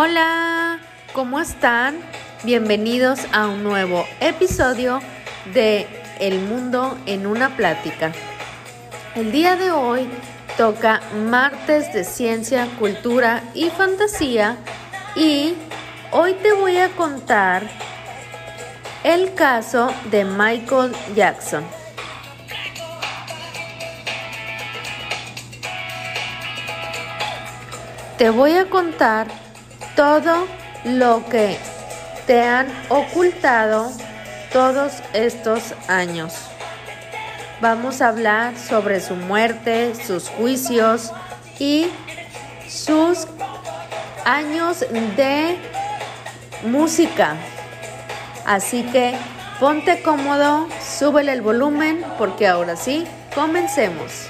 Hola, ¿cómo están? Bienvenidos a un nuevo episodio de El Mundo en una Plática. El día de hoy toca martes de ciencia, cultura y fantasía y hoy te voy a contar el caso de Michael Jackson. Te voy a contar todo lo que te han ocultado todos estos años. Vamos a hablar sobre su muerte, sus juicios y sus años de música. Así que ponte cómodo, súbele el volumen porque ahora sí, comencemos.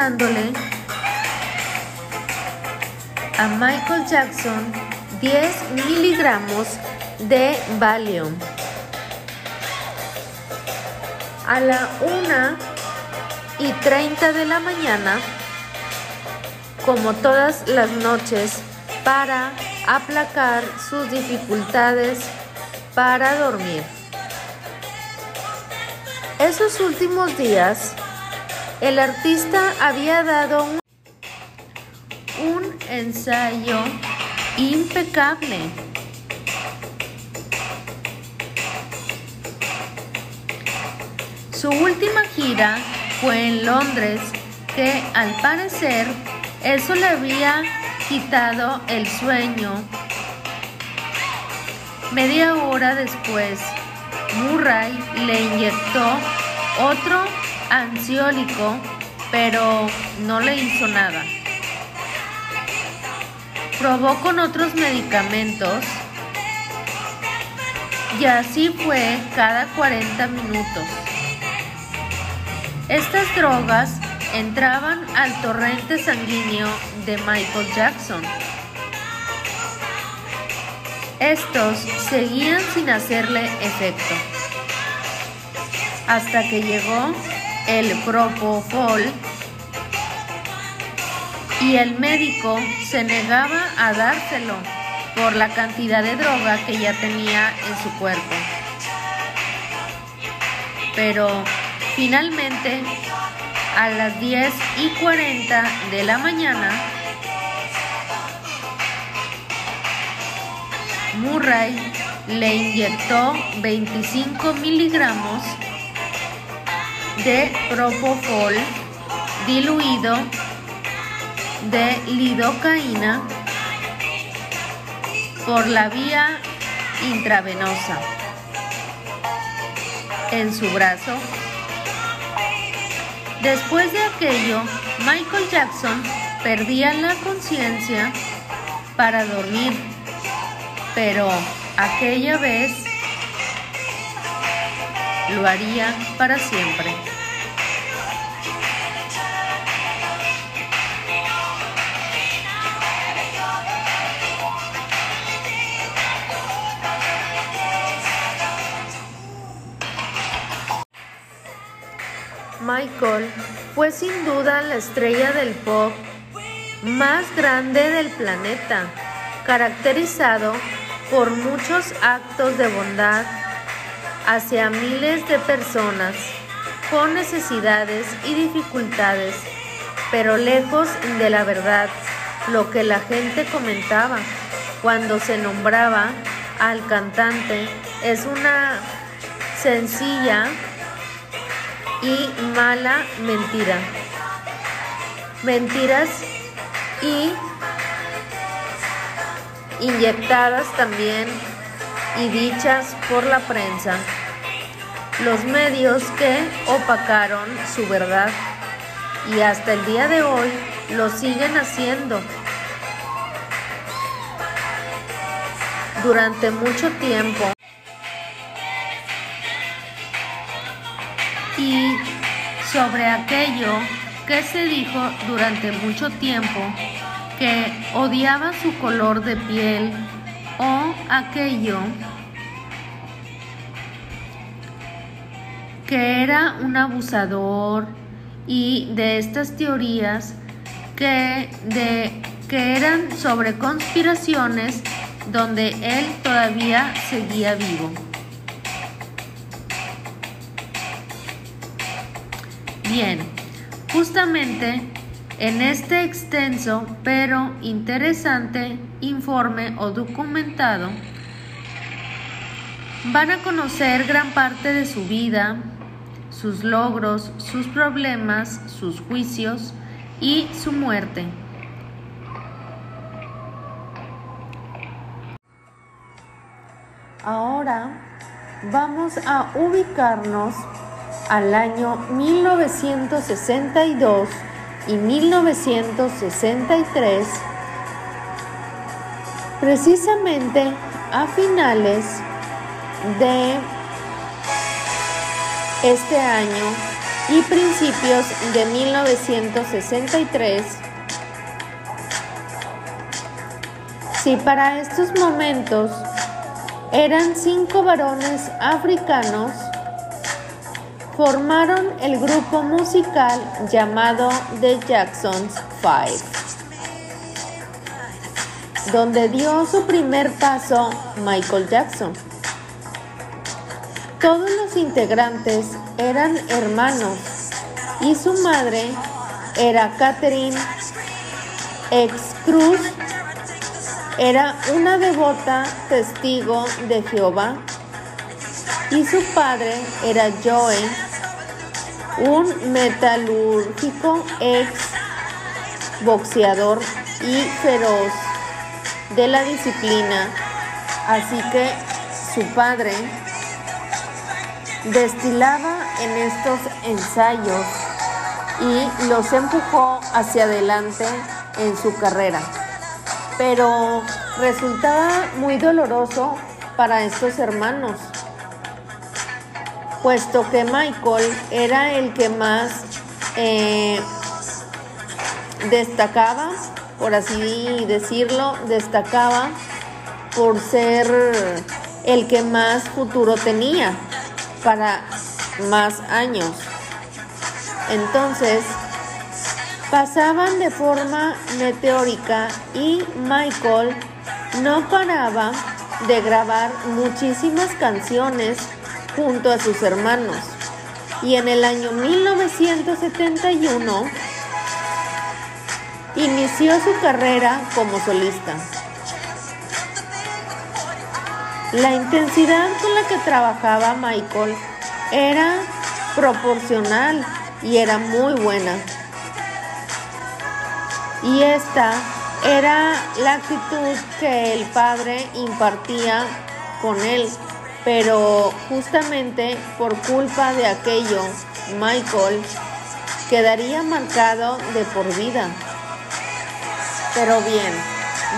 Administrándole a Michael Jackson 10 miligramos de Valium. A la 1 y 30 de la mañana, como todas las noches, para aplacar sus dificultades para dormir. Esos últimos días, el artista había dado un, ensayo impecable. Su última gira fue en Londres, que al parecer eso le había quitado el sueño. Media hora después, Murray le inyectó otro ansiólico, pero no le hizo nada. Probó con otros medicamentos y así fue cada 40 minutos. Estas drogas entraban al torrente sanguíneo de Michael Jackson. Estos seguían sin hacerle efecto, hasta que llegó el propofol y el médico se negaba a dárselo por la cantidad de droga que ya tenía en su cuerpo. Pero finalmente a las 10 y 40 de la mañana, Murray le inyectó 25 miligramos de propofol diluido de lidocaína por la vía intravenosa en su brazo. Después de aquello, Michael Jackson perdía la conciencia para dormir, pero aquella vez lo haría para siempre. Michael fue sin duda la estrella del pop más grande del planeta, caracterizado por muchos actos de bondad hacia miles de personas con necesidades y dificultades, pero lejos de la verdad, lo que la gente comentaba cuando se nombraba al cantante es una sencilla y mala mentira. Mentiras y inyectadas también y dichas por la prensa los medios que opacaron su verdad y hasta el día de hoy lo siguen haciendo. Durante mucho tiempo y sobre aquello que se dijo durante mucho tiempo que odiaba su color de piel o aquello que era un abusador y de estas teorías que, de, que eran sobre conspiraciones donde él todavía seguía vivo. Bien, justamente en este extenso pero interesante informe o documentado van a conocer gran parte de su vida, sus logros, sus problemas, sus juicios y su muerte. Ahora vamos a ubicarnos al año 1962 y 1963, precisamente a finales de este año y principios de 1963, si para estos momentos eran cinco varones africanos, formaron el grupo musical llamado The Jacksons Five, donde dio su primer paso Michael Jackson. Todos los integrantes eran hermanos y su madre era Catherine ex Cruz, era una devota testigo de Jehová. Y su padre era Joe, un metalúrgico ex boxeador y feroz de la disciplina, así que su padre destilaba en estos ensayos y los empujó hacia adelante en su carrera. Pero resultaba muy doloroso para estos hermanos, puesto que Michael era el que más eh, destacaba, por así decirlo, destacaba por ser el que más futuro tenía para más años. Entonces, pasaban de forma meteórica y Michael no paraba de grabar muchísimas canciones junto a sus hermanos. Y en el año 1971 inició su carrera como solista. La intensidad con la que trabajaba Michael era proporcional y era muy buena. Y esta era la actitud que el padre impartía con él, pero justamente por culpa de aquello, Michael quedaría marcado de por vida. Pero bien,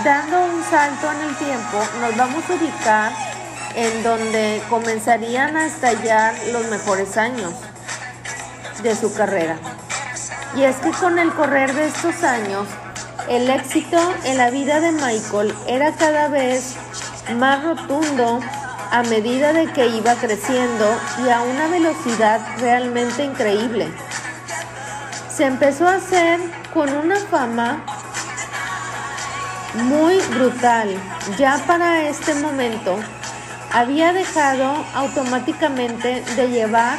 Dando un salto en el tiempo, nos vamos a ubicar en donde comenzarían a estallar los mejores años de su carrera. Y es que con el correr de estos años, el éxito en la vida de Michael era cada vez más rotundo a medida de que iba creciendo y a una velocidad realmente increíble. Se empezó a hacer con una fama muy brutal. Ya para este momento había dejado automáticamente de llevar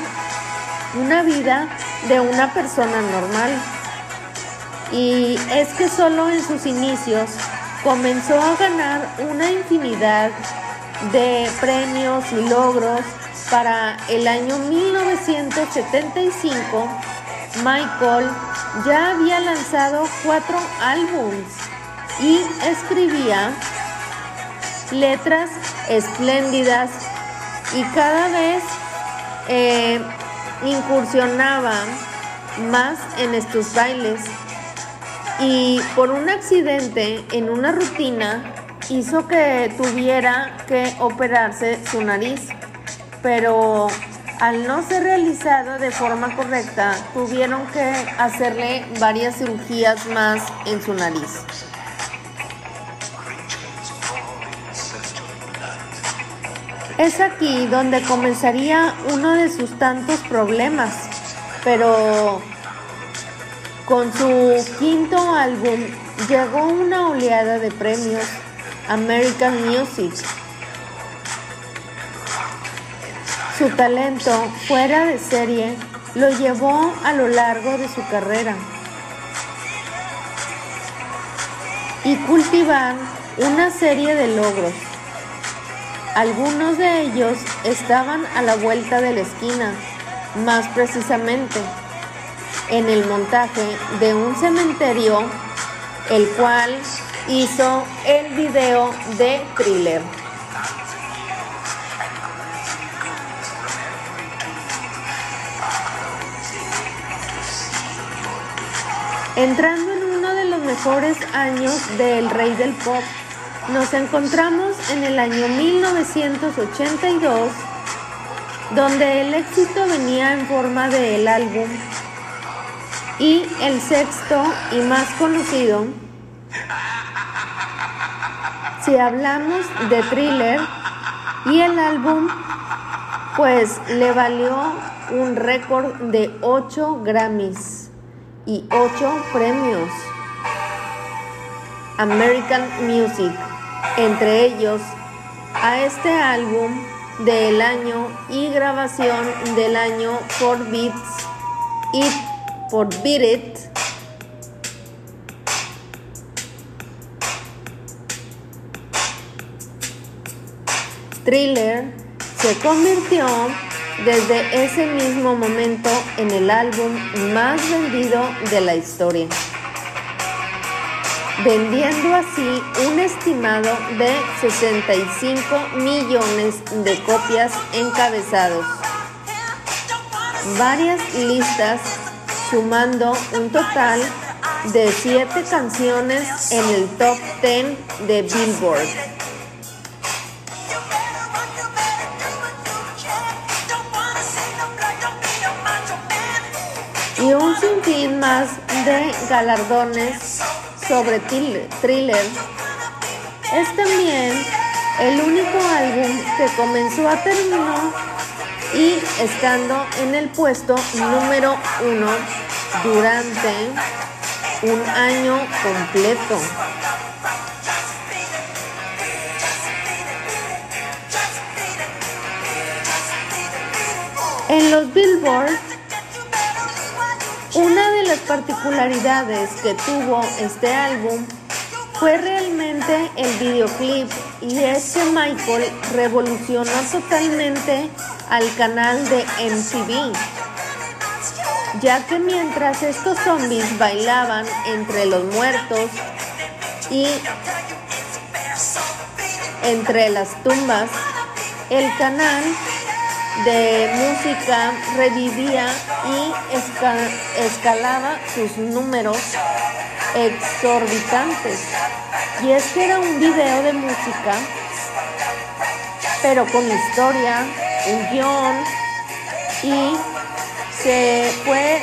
una vida de una persona normal. Y es que solo en sus inicios comenzó a ganar una infinidad de premios y logros. Para el año 1975, Michael ya había lanzado cuatro álbumes y escribía letras espléndidas y cada vez eh, incursionaba más en estos bailes y por un accidente en una rutina hizo que tuviera que operarse su nariz, pero al no ser realizado de forma correcta, tuvieron que hacerle varias cirugías más en su nariz. Es aquí donde comenzaría uno de sus tantos problemas, pero con su quinto álbum llegó una oleada de premios American Music. Su talento fuera de serie lo llevó a lo largo de su carrera y cultivar una serie de logros. Algunos de ellos estaban a la vuelta de la esquina, más precisamente en el montaje de un cementerio, el cual hizo el video de thriller. Entrando en uno de los mejores años del rey del pop, nos encontramos en el año 1982, donde el éxito venía en forma del álbum y el sexto y más conocido, si hablamos de thriller y el álbum, pues le valió un récord de 8 Grammys y 8 premios. American Music, entre ellos a este álbum del año y grabación del año for Beats It for Beat It. Thriller se convirtió desde ese mismo momento en el álbum más vendido de la historia, vendiendo así un estimado de 65 millones de copias encabezados. Varias listas sumando un total de 7 canciones en el top 10 de Billboard. y un sinfín más de galardones sobre thriller. Es también el único álbum que comenzó a terminar y estando en el puesto número uno durante un año completo. En los Billboard una particularidades que tuvo este álbum fue realmente el videoclip y es Michael revolucionó totalmente al canal de MTV, ya que mientras estos zombies bailaban entre los muertos y entre las tumbas, el canal de música revivía y escalaba sus números exorbitantes. Y es que era un video de música, pero con historia, un guion, y se fue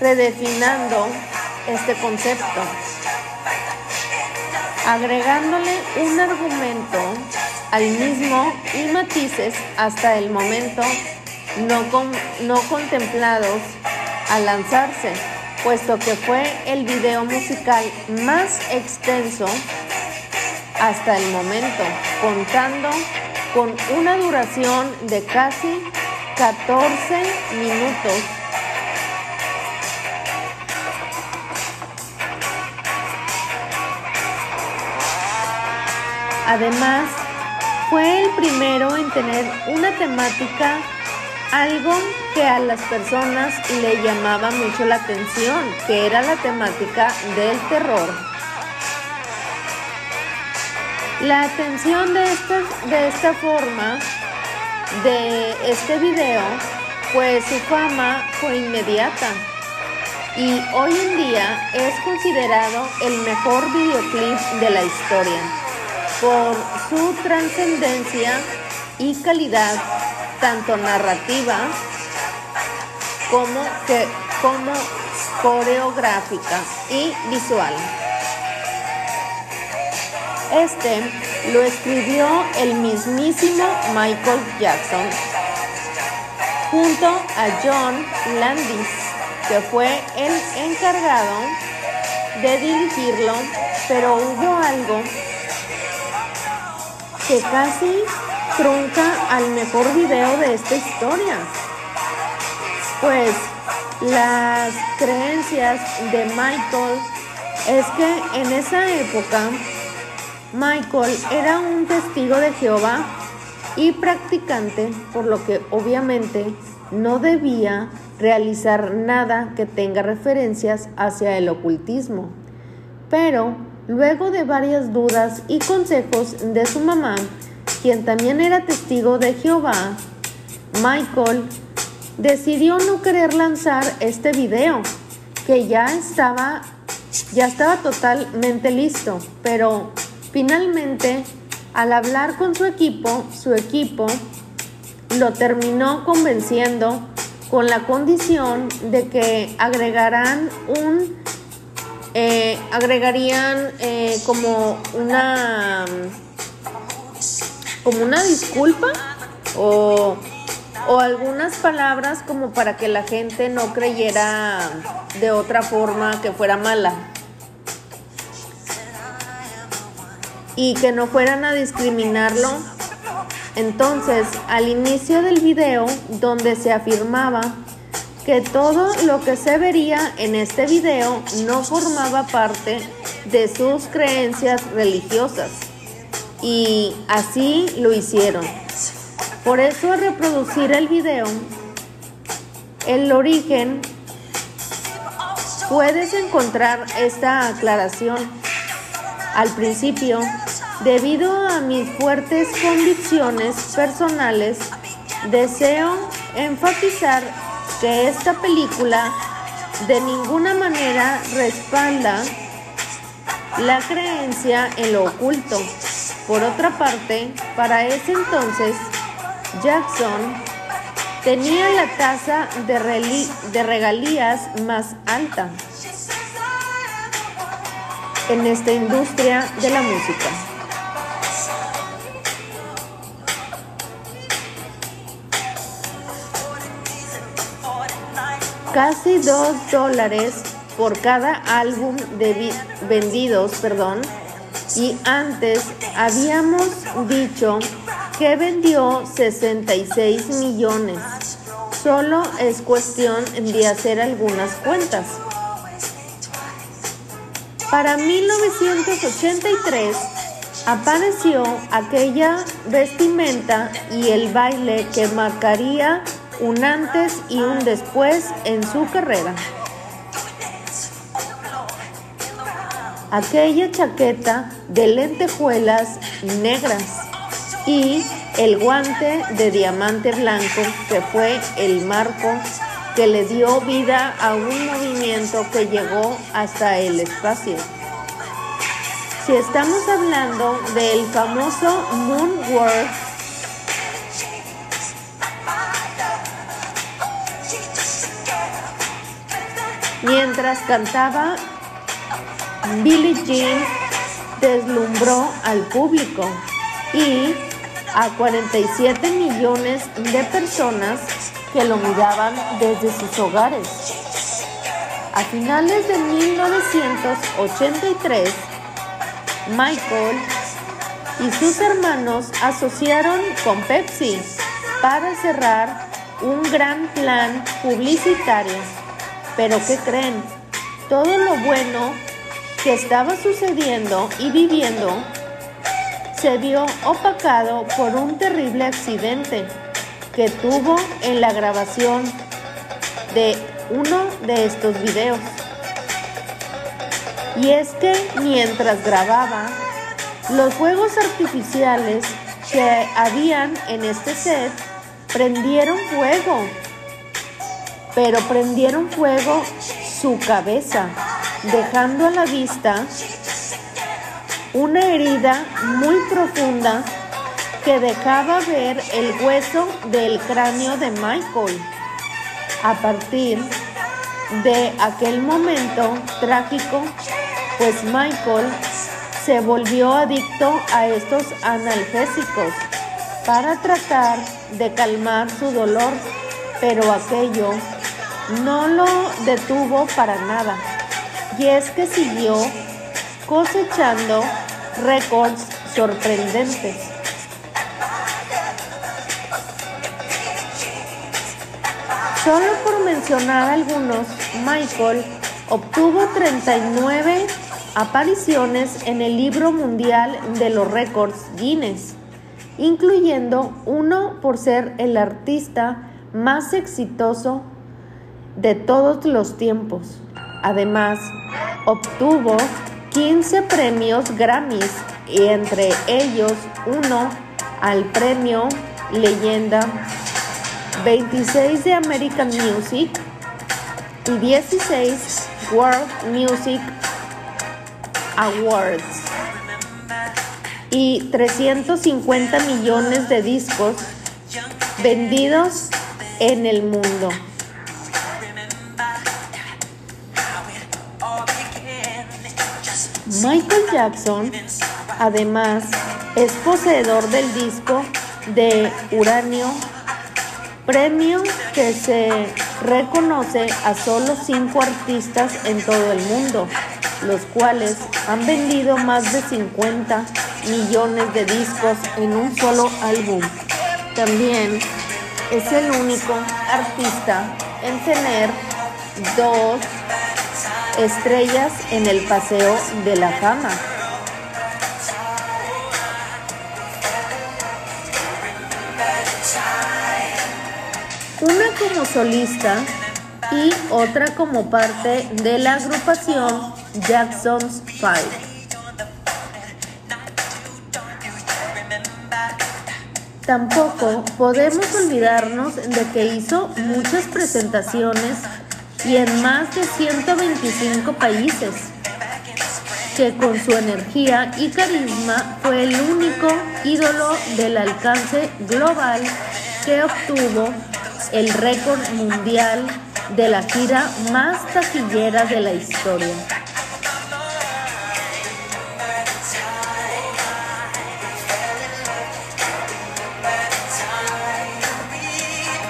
redefinando este concepto, agregándole un argumento al mismo y matices hasta el momento no, no contemplados al lanzarse, puesto que fue el video musical más extenso hasta el momento, contando con una duración de casi 14 minutos. Además, fue el primero en tener una temática, algo que a las personas le llamaba mucho la atención, que era la temática del terror. La atención de esta, de esta forma de este video pues su fama fue inmediata y hoy en día es considerado el mejor videoclip de la historia por su trascendencia y calidad tanto narrativa como, que, como coreográfica y visual. Este lo escribió el mismísimo Michael Jackson junto a John Landis, que fue el encargado de dirigirlo, pero hubo algo que casi trunca al mejor video de esta historia. Pues las creencias de Michael es que en esa época Michael era un testigo de Jehová y practicante, por lo que obviamente no debía realizar nada que tenga referencias hacia el ocultismo. Pero luego de varias dudas y consejos de su mamá, quien también era testigo de Jehová, Michael decidió no querer lanzar este video, que ya estaba ya estaba totalmente listo, pero finalmente al hablar con su equipo, su equipo lo terminó convenciendo con la condición de que agregarán un eh, agregarían eh, como una como una disculpa o, o algunas palabras como para que la gente no creyera de otra forma que fuera mala. y que no fueran a discriminarlo. Entonces, al inicio del video, donde se afirmaba que todo lo que se vería en este video no formaba parte de sus creencias religiosas. Y así lo hicieron. Por eso al reproducir el video, el origen, puedes encontrar esta aclaración. Al principio, Debido a mis fuertes convicciones personales, deseo enfatizar que esta película de ninguna manera respalda la creencia en lo oculto. Por otra parte, para ese entonces, Jackson tenía la tasa de, regalías más alta en esta industria de la música. Casi 2 dólares por cada álbum vendidos, perdón, y antes habíamos dicho que vendió 66 millones. Solo es cuestión de hacer algunas cuentas. Para 1983 apareció aquella vestimenta y el baile que marcaría un antes y un después en su carrera. Aquella chaqueta de lentejuelas negras y el guante de diamante blanco que fue el marco que le dio vida a un movimiento que llegó hasta el espacio. Si estamos hablando del famoso Moonwalk Mientras cantaba, Billie Jean deslumbró al público y a 47 millones de personas que lo miraban desde sus hogares. A finales de 1983, Michael y sus hermanos asociaron con Pepsi para cerrar un gran plan publicitario pero ¿qué creen? Todo lo bueno que estaba sucediendo y viviendo se vio opacado por un terrible accidente que tuvo en la grabación de uno de estos videos. Y es que mientras grababa, los fuegos artificiales que habían en este set prendieron fuego pero prendieron fuego su cabeza, dejando a la vista una herida muy profunda que dejaba ver el hueso del cráneo de Michael. A partir de aquel momento trágico, pues Michael se volvió adicto a estos analgésicos para tratar de calmar su dolor, pero aquello no lo detuvo para nada. Y es que siguió cosechando récords sorprendentes. Solo por mencionar algunos, Michael obtuvo 39 apariciones en el libro mundial de los récords Guinness, incluyendo uno por ser el artista más exitoso de todos los tiempos. Además, obtuvo 15 premios Grammys y entre ellos uno al premio Leyenda, 26 de American Music y 16 World Music Awards y 350 millones de discos vendidos en el mundo. Michael Jackson, además, es poseedor del disco de Uranio, premio que se reconoce a solo cinco artistas en todo el mundo, los cuales han vendido más de 50 millones de discos en un solo álbum. También es el único artista en tener dos estrellas en el Paseo de la Fama. Una como solista y otra como parte de la agrupación Jackson's Five. Tampoco podemos olvidarnos de que hizo muchas presentaciones y en más de 125 países, que con su energía y carisma fue el único ídolo del alcance global que obtuvo el récord mundial de la gira más taquillera de la historia.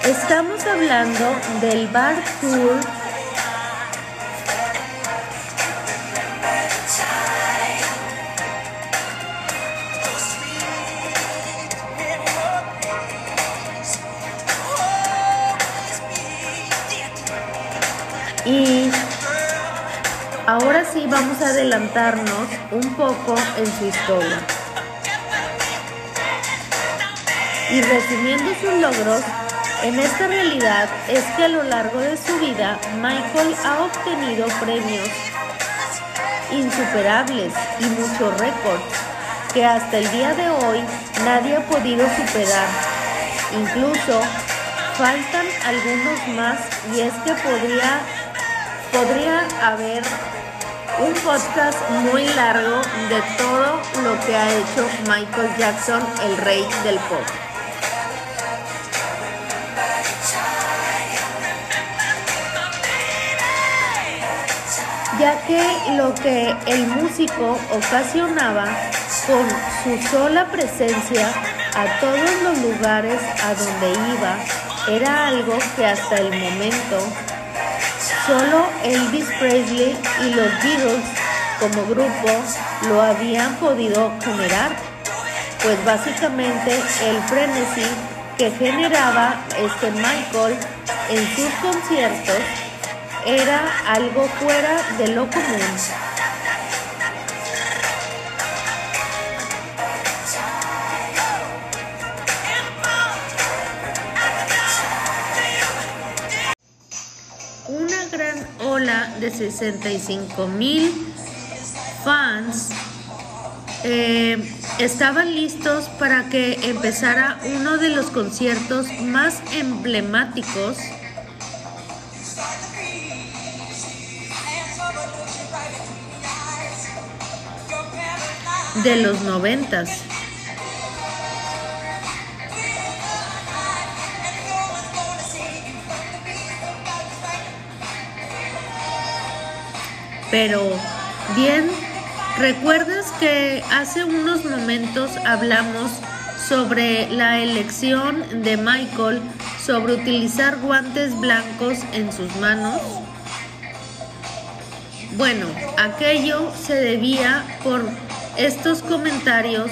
Estamos hablando del Bar Tour Y ahora sí vamos a adelantarnos un poco en su historia. Y resumiendo sus logros, en esta realidad es que a lo largo de su vida Michael ha obtenido premios insuperables y muchos récords que hasta el día de hoy nadie ha podido superar. Incluso faltan algunos más y es que podría podría haber un podcast muy largo de todo lo que ha hecho Michael Jackson, el rey del pop. ya que lo que el músico ocasionaba con su sola presencia a todos los lugares a donde iba era algo que hasta el momento Solo Elvis Presley y los Beatles como grupo lo habían podido generar, pues básicamente el frenesí que generaba este Michael en sus conciertos era algo fuera de lo común. De 65 mil fans. Eh, estaban listos para que empezara uno de los conciertos más emblemáticos. De los noventas. Pero, bien, ¿recuerdas que hace unos momentos hablamos sobre la elección de Michael sobre utilizar guantes blancos en sus manos? Bueno, aquello se debía por estos comentarios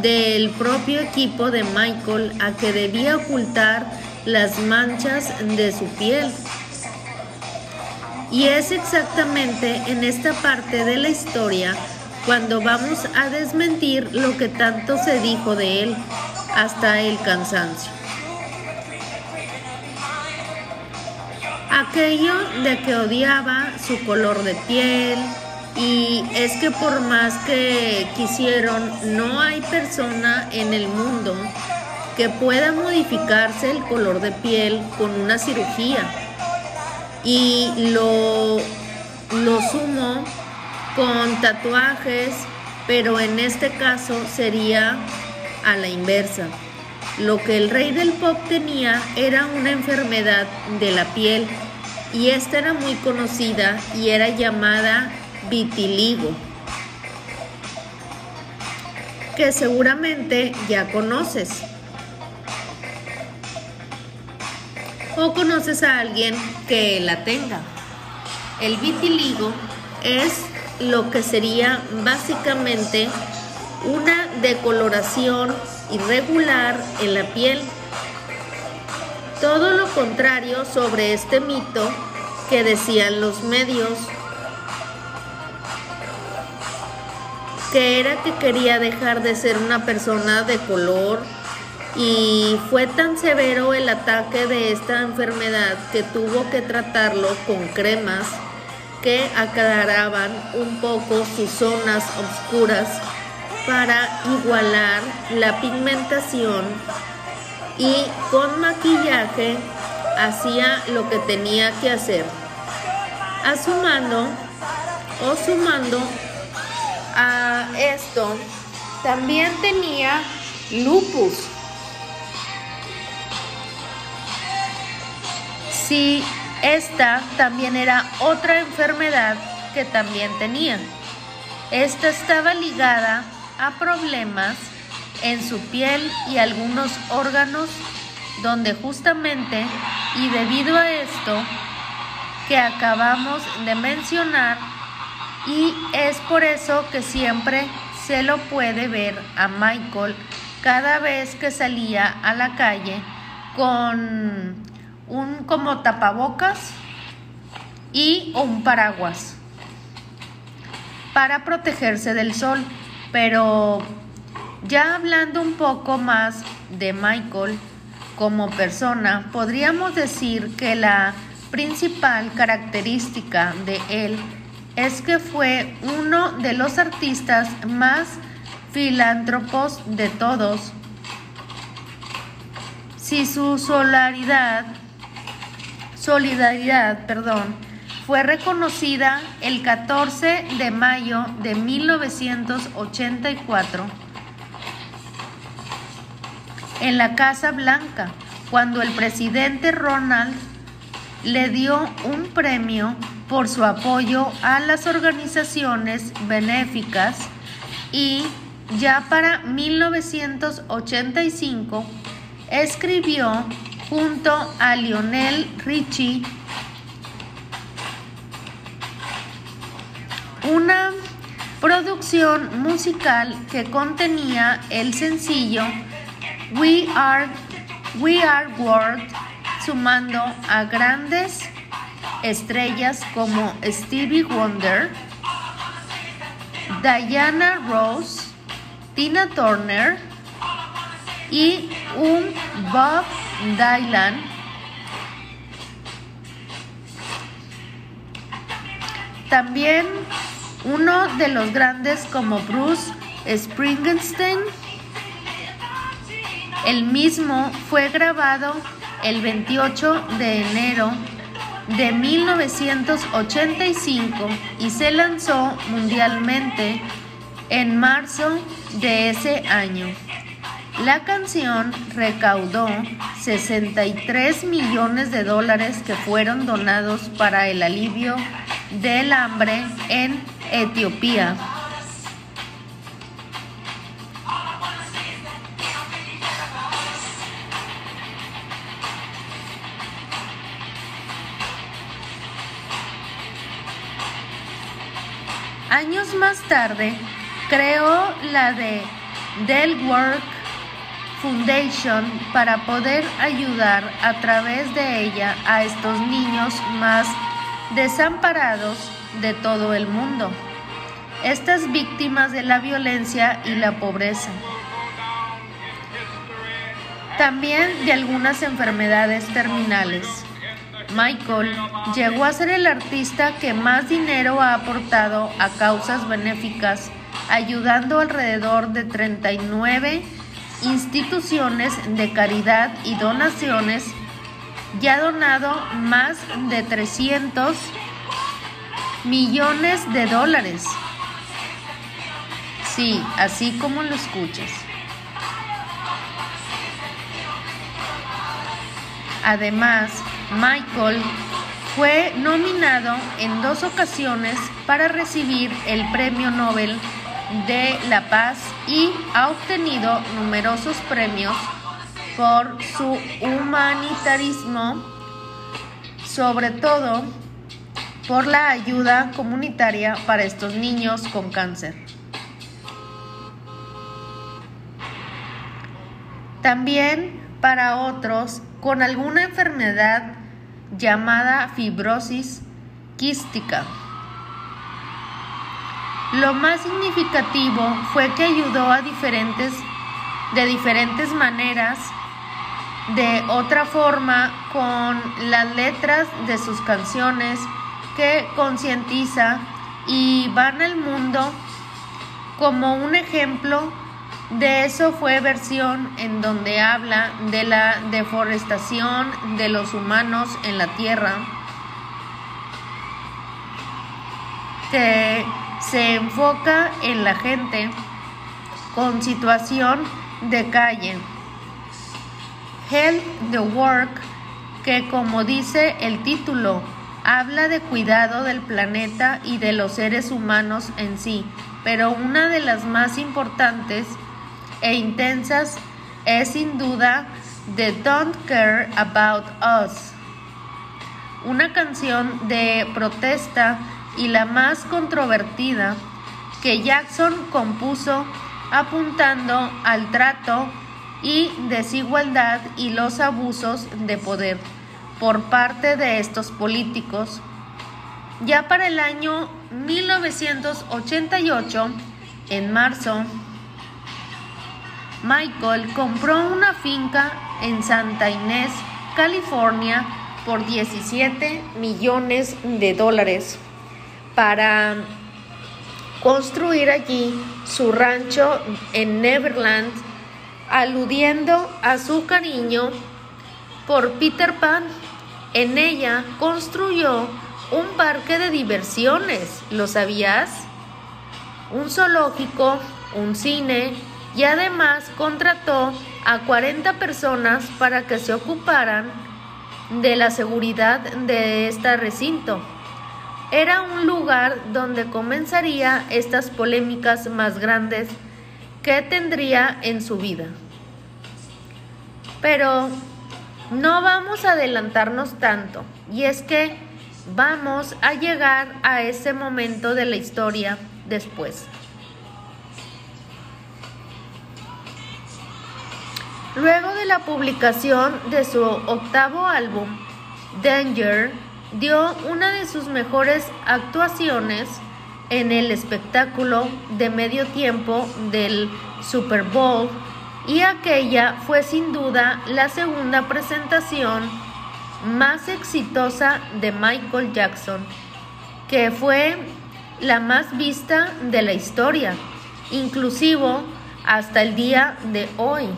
del propio equipo de Michael a que debía ocultar las manchas de su piel. Y es exactamente en esta parte de la historia cuando vamos a desmentir lo que tanto se dijo de él hasta el cansancio. Aquello de que odiaba su color de piel y es que por más que quisieron, no hay persona en el mundo que pueda modificarse el color de piel con una cirugía y lo, lo sumo con tatuajes, pero en este caso sería a la inversa. Lo que el rey del pop tenía era una enfermedad de la piel y esta era muy conocida y era llamada vitiligo, que seguramente ya conoces. Conoces a alguien que la tenga. El vitiligo es lo que sería básicamente una decoloración irregular en la piel. Todo lo contrario sobre este mito que decían los medios, que era que quería dejar de ser una persona de color y fue tan severo el ataque de esta enfermedad que tuvo que tratarlo con cremas que aclaraban un poco sus zonas oscuras para igualar la pigmentación y con maquillaje hacía lo que tenía que hacer. Asumando o sumando a esto, también tenía lupus Sí, esta también era otra enfermedad que también tenía. Esta estaba ligada a problemas en su piel y algunos órganos donde justamente y debido a esto que acabamos de mencionar y es por eso que siempre se lo puede ver a Michael cada vez que salía a la calle con un como tapabocas y un paraguas para protegerse del sol. Pero ya hablando un poco más de Michael como persona, podríamos decir que la principal característica de él es que fue uno de los artistas más filántropos de todos. Si su solaridad Solidaridad, perdón, fue reconocida el 14 de mayo de 1984 en la Casa Blanca, cuando el presidente Ronald le dio un premio por su apoyo a las organizaciones benéficas y ya para 1985 escribió junto a Lionel Richie. Una producción musical que contenía el sencillo We Are, We Are World, sumando a grandes estrellas como Stevie Wonder, Diana Rose, Tina Turner y un Bob Dylan También uno de los grandes como Bruce Springsteen. El mismo fue grabado el 28 de enero de 1985 y se lanzó mundialmente en marzo de ese año. La canción recaudó 63 millones de dólares que fueron donados para el alivio del hambre en Etiopía. Años más tarde, creó la de Del Work Foundation para poder ayudar a través de ella a estos niños más desamparados de todo el mundo, estas víctimas de la violencia y la pobreza. También de algunas enfermedades terminales. Michael llegó a ser el artista que más dinero ha aportado a causas benéficas, ayudando alrededor de 39 instituciones de caridad y donaciones. Ya ha donado más de 300 millones de dólares. Sí, así como lo escuchas. Además, Michael fue nominado en dos ocasiones para recibir el Premio Nobel de la Paz y ha obtenido numerosos premios por su humanitarismo, sobre todo por la ayuda comunitaria para estos niños con cáncer. También para otros con alguna enfermedad llamada fibrosis quística. Lo más significativo fue que ayudó a diferentes de diferentes maneras, de otra forma con las letras de sus canciones que concientiza y van al mundo como un ejemplo de eso fue versión en donde habla de la deforestación de los humanos en la tierra, que se enfoca en la gente con situación de calle. Health the Work, que como dice el título, habla de cuidado del planeta y de los seres humanos en sí, pero una de las más importantes e intensas es sin duda The Don't Care About Us, una canción de protesta y la más controvertida que Jackson compuso apuntando al trato y desigualdad y los abusos de poder por parte de estos políticos. Ya para el año 1988, en marzo, Michael compró una finca en Santa Inés, California, por 17 millones de dólares para construir allí su rancho en Neverland, aludiendo a su cariño por Peter Pan. En ella construyó un parque de diversiones, ¿lo sabías? Un zoológico, un cine, y además contrató a 40 personas para que se ocuparan de la seguridad de este recinto. Era un lugar donde comenzaría estas polémicas más grandes que tendría en su vida. Pero no vamos a adelantarnos tanto, y es que vamos a llegar a ese momento de la historia después. Luego de la publicación de su octavo álbum, Danger, dio una de sus mejores actuaciones en el espectáculo de medio tiempo del Super Bowl y aquella fue sin duda la segunda presentación más exitosa de Michael Jackson, que fue la más vista de la historia, inclusive hasta el día de hoy.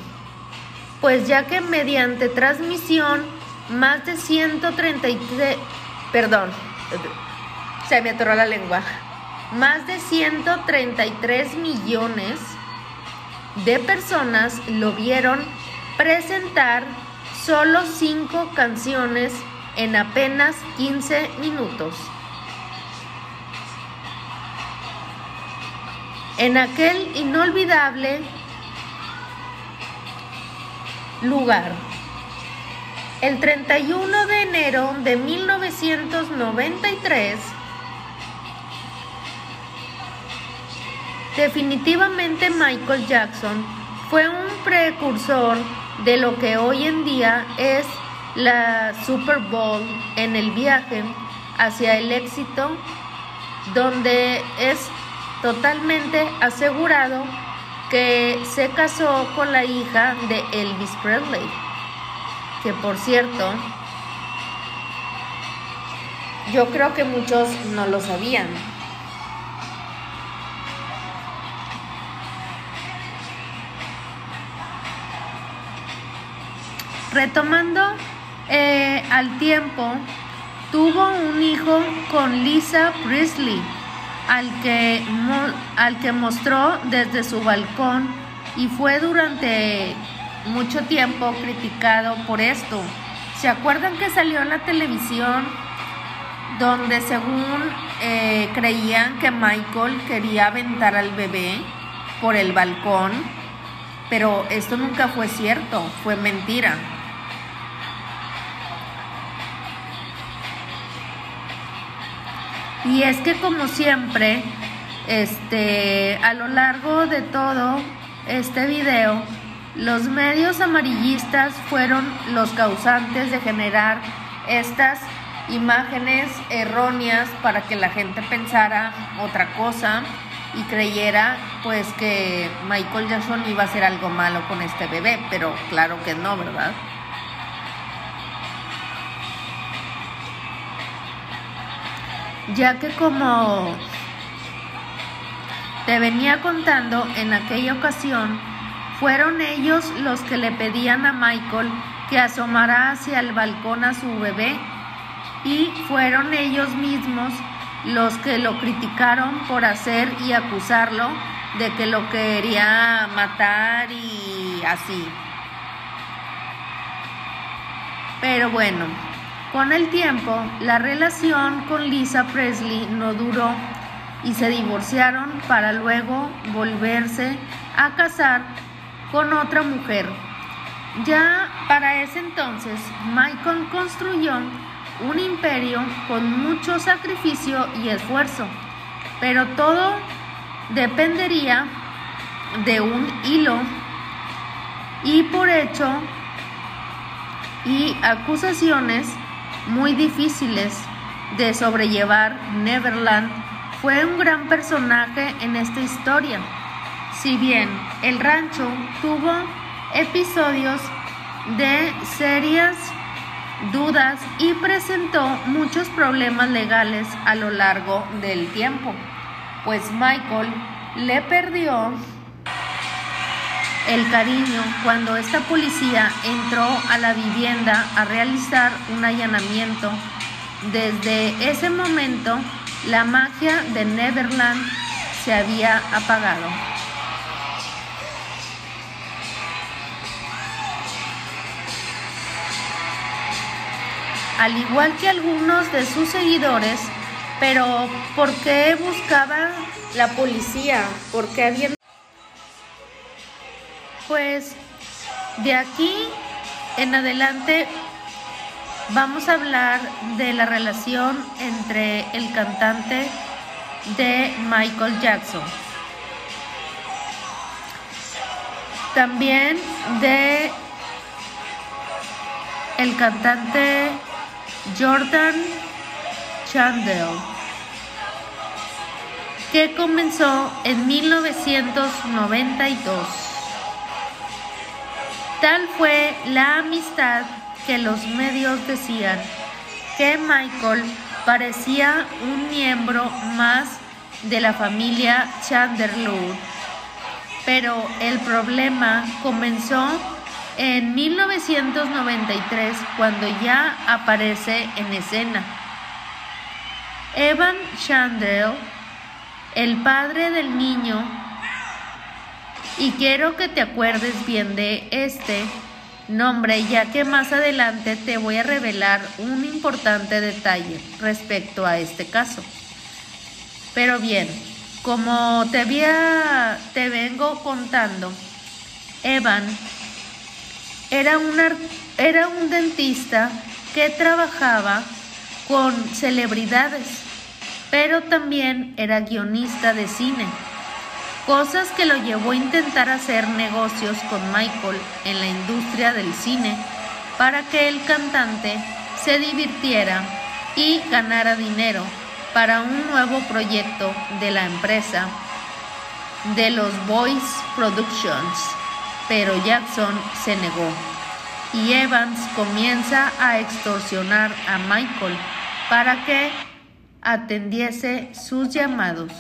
Pues ya que mediante transmisión más de 133, perdón, se me atoró la lengua, más de 133 millones de personas lo vieron presentar solo 5 canciones en apenas 15 minutos. En aquel inolvidable lugar. El 31 de enero de 1993, definitivamente Michael Jackson fue un precursor de lo que hoy en día es la Super Bowl en el viaje hacia el éxito, donde es totalmente asegurado que se casó con la hija de Elvis Presley, que por cierto, yo creo que muchos no lo sabían. Retomando eh, al tiempo, tuvo un hijo con Lisa Presley al que, al que mostró desde su balcón y fue durante mucho tiempo criticado por esto. ¿Se acuerdan que salió en la televisión donde según eh, creían que Michael quería aventar al bebé por el balcón? Pero esto nunca fue cierto, fue mentira. Y es que como siempre, este, a lo largo de todo este video, los medios amarillistas fueron los causantes de generar estas imágenes erróneas para que la gente pensara otra cosa y creyera pues que Michael Jackson iba a hacer algo malo con este bebé, pero claro que no, ¿verdad? ya que como te venía contando en aquella ocasión, fueron ellos los que le pedían a Michael que asomara hacia el balcón a su bebé y fueron ellos mismos los que lo criticaron por hacer y acusarlo de que lo quería matar y así. Pero bueno, con el tiempo, la relación con Lisa Presley no duró y se divorciaron para luego volverse a casar con otra mujer. Ya para ese entonces, Michael construyó un imperio con mucho sacrificio y esfuerzo, pero todo dependería de un hilo y por hecho y acusaciones muy difíciles de sobrellevar, Neverland fue un gran personaje en esta historia. Si bien el rancho tuvo episodios de serias dudas y presentó muchos problemas legales a lo largo del tiempo, pues Michael le perdió el cariño cuando esta policía entró a la vivienda a realizar un allanamiento. Desde ese momento, la magia de Neverland se había apagado. Al igual que algunos de sus seguidores, pero ¿por qué buscaba la policía? ¿Por qué había pues de aquí en adelante vamos a hablar de la relación entre el cantante de Michael Jackson. También de el cantante Jordan Chandel, que comenzó en 1992. Tal fue la amistad que los medios decían que Michael parecía un miembro más de la familia Chanderlood. Pero el problema comenzó en 1993 cuando ya aparece en escena Evan Chandler, el padre del niño, y quiero que te acuerdes bien de este nombre ya que más adelante te voy a revelar un importante detalle respecto a este caso. Pero bien, como te, había, te vengo contando, Evan era, era un dentista que trabajaba con celebridades, pero también era guionista de cine, cosas que lo llevó a intentar hacer negocios con Michael en la industria del cine para que el cantante se divirtiera y ganara dinero para un nuevo proyecto de la empresa de los Boys Productions, pero Jackson se negó y Evans comienza a extorsionar a Michael para que atendiese sus llamados.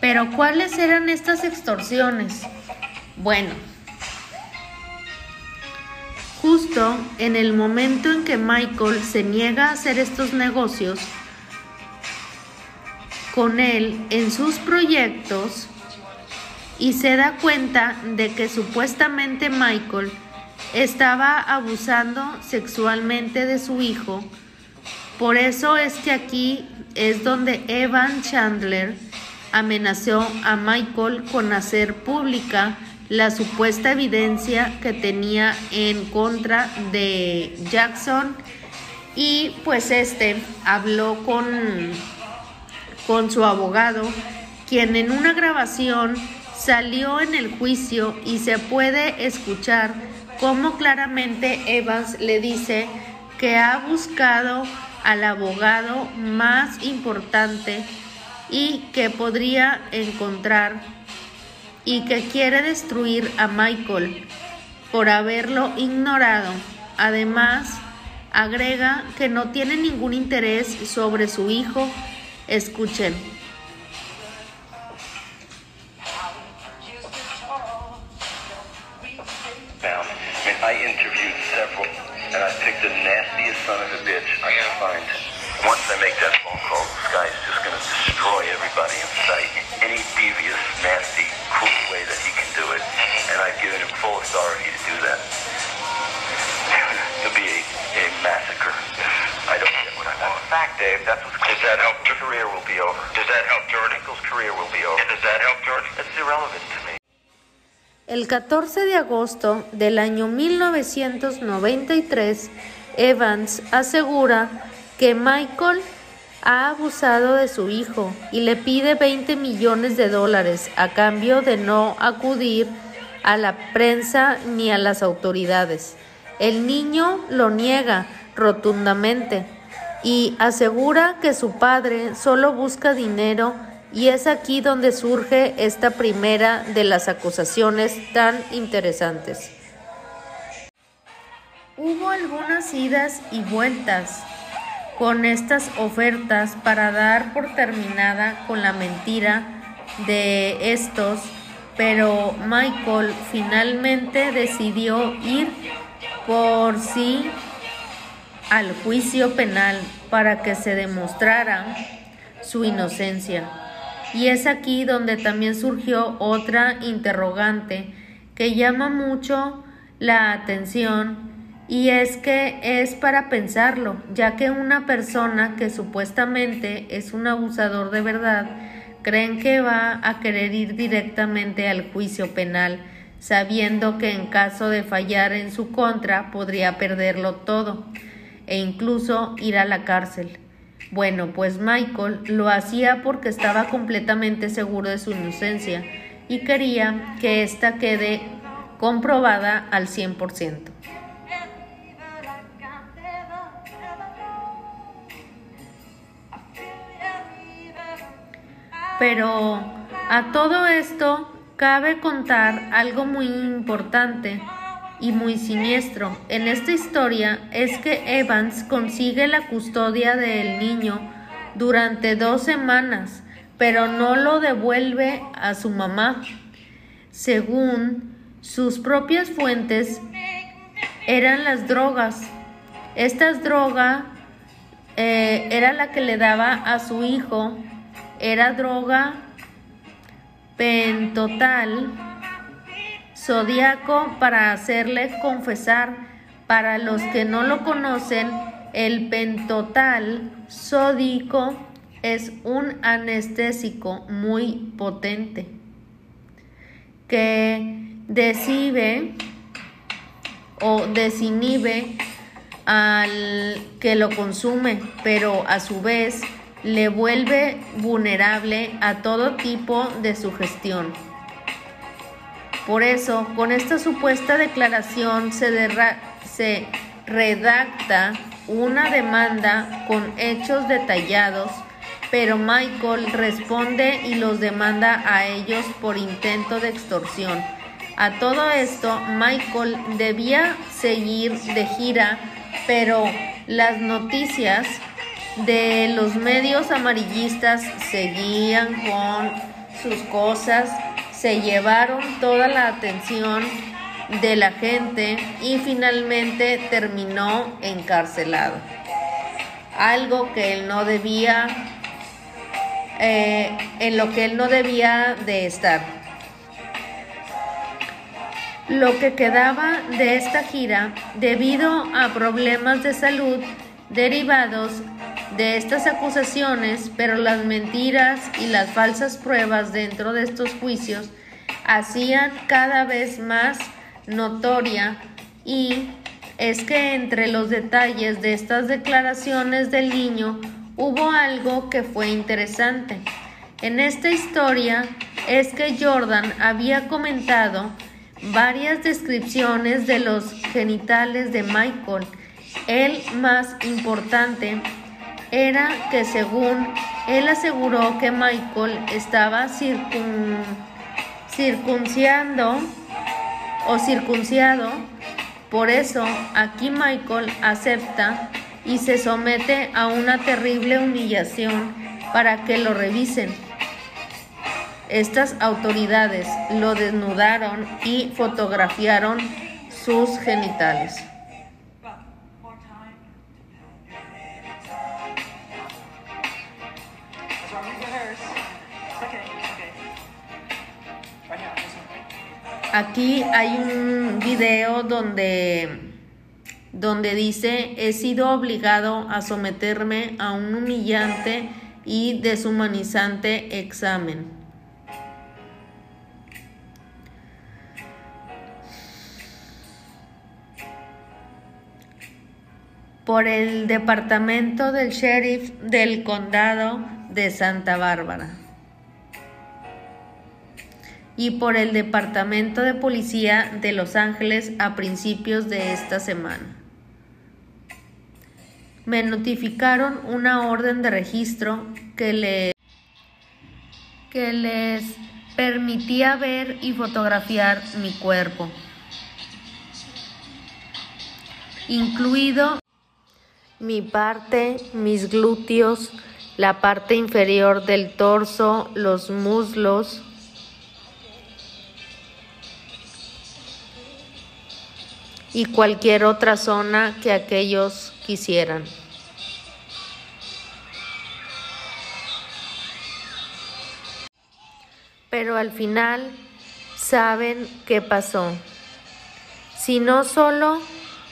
Pero ¿cuáles eran estas extorsiones? Bueno, justo en el momento en que Michael se niega a hacer estos negocios con él en sus proyectos y se da cuenta de que supuestamente Michael estaba abusando sexualmente de su hijo, por eso es que aquí es donde Evan Chandler amenazó a Michael con hacer pública la supuesta evidencia que tenía en contra de Jackson. Y pues este habló con, con su abogado quien en una grabación salió en el juicio y se puede escuchar cómo claramente Evans le dice que ha buscado al abogado más importante y que podría encontrar y que quiere destruir a Michael por haberlo ignorado. Además, agrega que no tiene ningún interés sobre su hijo. Escuchen. I interviewed several, and I picked the nastiest son of a bitch I could find. Once I make that phone call, this guy's just going to destroy everybody in sight. Any devious, nasty, cruel way that he can do it. And I've given him full authority to do that. It'll be a, a massacre. I don't get what I want. In fact, Dave, that's what's Does that help? Your career will be over. Does that help Jordan? Michael's career will be over. And does that help Jordan? It's irrelevant to me. El 14 de agosto del año 1993, Evans asegura que Michael ha abusado de su hijo y le pide 20 millones de dólares a cambio de no acudir a la prensa ni a las autoridades. El niño lo niega rotundamente y asegura que su padre solo busca dinero y es aquí donde surge esta primera de las acusaciones tan interesantes. Hubo algunas idas y vueltas con estas ofertas para dar por terminada con la mentira de estos, pero Michael finalmente decidió ir por sí al juicio penal para que se demostrara su inocencia. Y es aquí donde también surgió otra interrogante que llama mucho la atención y es que es para pensarlo, ya que una persona que supuestamente es un abusador de verdad, creen que va a querer ir directamente al juicio penal, sabiendo que en caso de fallar en su contra podría perderlo todo e incluso ir a la cárcel. Bueno, pues Michael lo hacía porque estaba completamente seguro de su inocencia y quería que ésta quede comprobada al 100%. Pero a todo esto cabe contar algo muy importante y muy siniestro en esta historia es que Evans consigue la custodia del niño durante dos semanas, pero no lo devuelve a su mamá según sus propias fuentes, eran las drogas. Esta droga eh, era la que le daba a su hijo, era droga pentotal zodiaco para hacerle confesar. Para los que no lo conocen, el pentotal sódico es un anestésico muy potente que deshibe o desinhibe al que lo consume, pero a su vez le vuelve vulnerable a todo tipo de sugestión. Por eso, con esta supuesta declaración se, redacta una demanda con hechos detallados, pero Michael responde y los demanda a ellos por intento de extorsión. A todo esto, Michael debía seguir de gira, pero las noticias de los medios amarillistas seguían con sus cosas se llevaron toda la atención de la gente y finalmente terminó encarcelado. Algo que él no debía, eh, en lo que él no debía de estar. Lo que quedaba de esta gira, debido a problemas de salud derivados de estas acusaciones, pero las mentiras y las falsas pruebas dentro de estos juicios hacían cada vez más notoria y es que entre los detalles de estas declaraciones del niño hubo algo que fue interesante. En esta historia es que Jordan había comentado varias descripciones de los genitales de Michael. El más importante era que según él aseguró que Michael estaba circunciando o circunciado. Por eso aquí Michael acepta y se somete a una terrible humillación para que lo revisen. Estas autoridades lo desnudaron y fotografiaron sus genitales. Aquí hay un video donde, donde dice, he sido obligado a someterme a un humillante y deshumanizante examen. por el Departamento del Sheriff del Condado de Santa Bárbara y por el Departamento de Policía de Los Ángeles a principios de esta semana. Me notificaron una orden de registro que, que les permitía ver y fotografiar mi cuerpo, incluido mi parte, mis glúteos, la parte inferior del torso, los muslos, y cualquier otra zona que aquellos quisieran. Pero al final saben qué pasó. Si no solo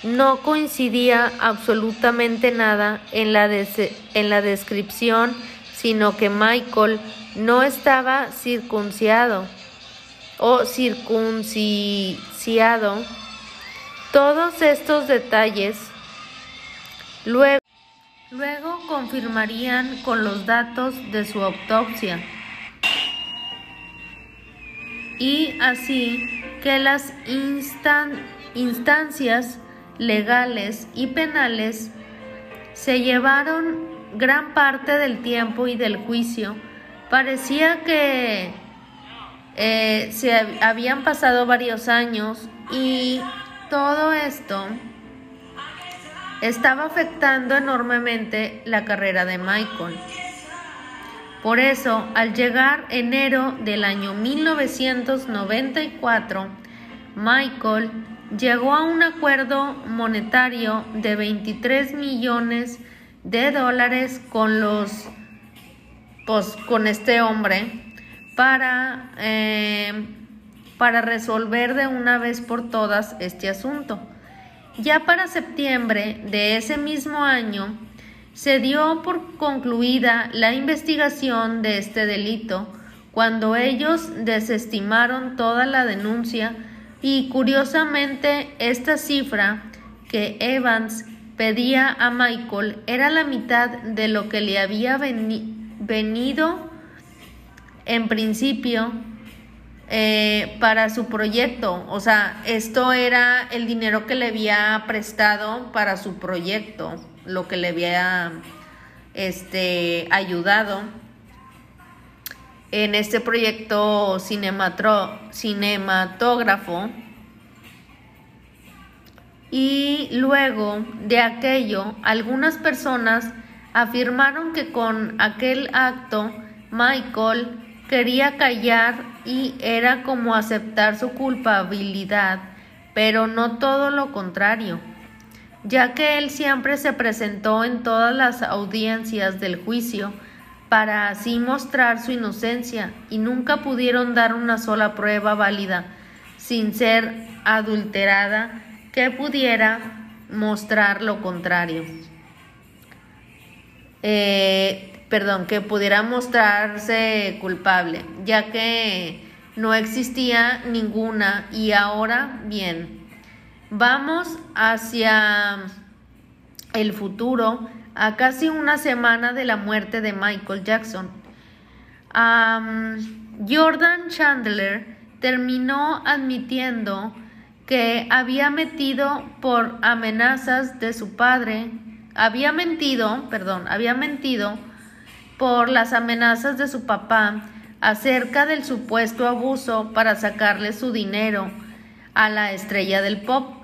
no coincidía absolutamente nada en la, en la descripción, sino que Michael no estaba circunciado o circunciado todos estos detalles luego, luego confirmarían con los datos de su autopsia y así que las instancias legales y penales se llevaron gran parte del tiempo y del juicio. Parecía que eh, se habían pasado varios años y todo esto estaba afectando enormemente la carrera de Michael. Por eso, al llegar enero del año 1994, Michael llegó a un acuerdo monetario de 23 millones de dólares con los pues, con este hombre para, eh, para resolver de una vez por todas este asunto. Ya para septiembre de ese mismo año, se dio por concluida la investigación de este delito cuando ellos desestimaron toda la denuncia y curiosamente esta cifra que Evans pedía a Michael era la mitad de lo que le había venido en principio eh, para su proyecto. O sea, esto era el dinero que le había prestado para su proyecto lo que le había este, ayudado en este proyecto cinematógrafo. Y luego de aquello, algunas personas afirmaron que con aquel acto Michael quería callar y era como aceptar su culpabilidad, pero no todo lo contrario ya que él siempre se presentó en todas las audiencias del juicio para así mostrar su inocencia y nunca pudieron dar una sola prueba válida sin ser adulterada que pudiera mostrar lo contrario. Eh, perdón, que pudiera mostrarse culpable, ya que no existía ninguna y ahora bien, Vamos hacia el futuro, a casi una semana de la muerte de Michael Jackson. Jordan Chandler terminó admitiendo que había metido por amenazas de su padre, había mentido, perdón, había mentido por las amenazas de su papá acerca del supuesto abuso para sacarle su dinero a la estrella del pop.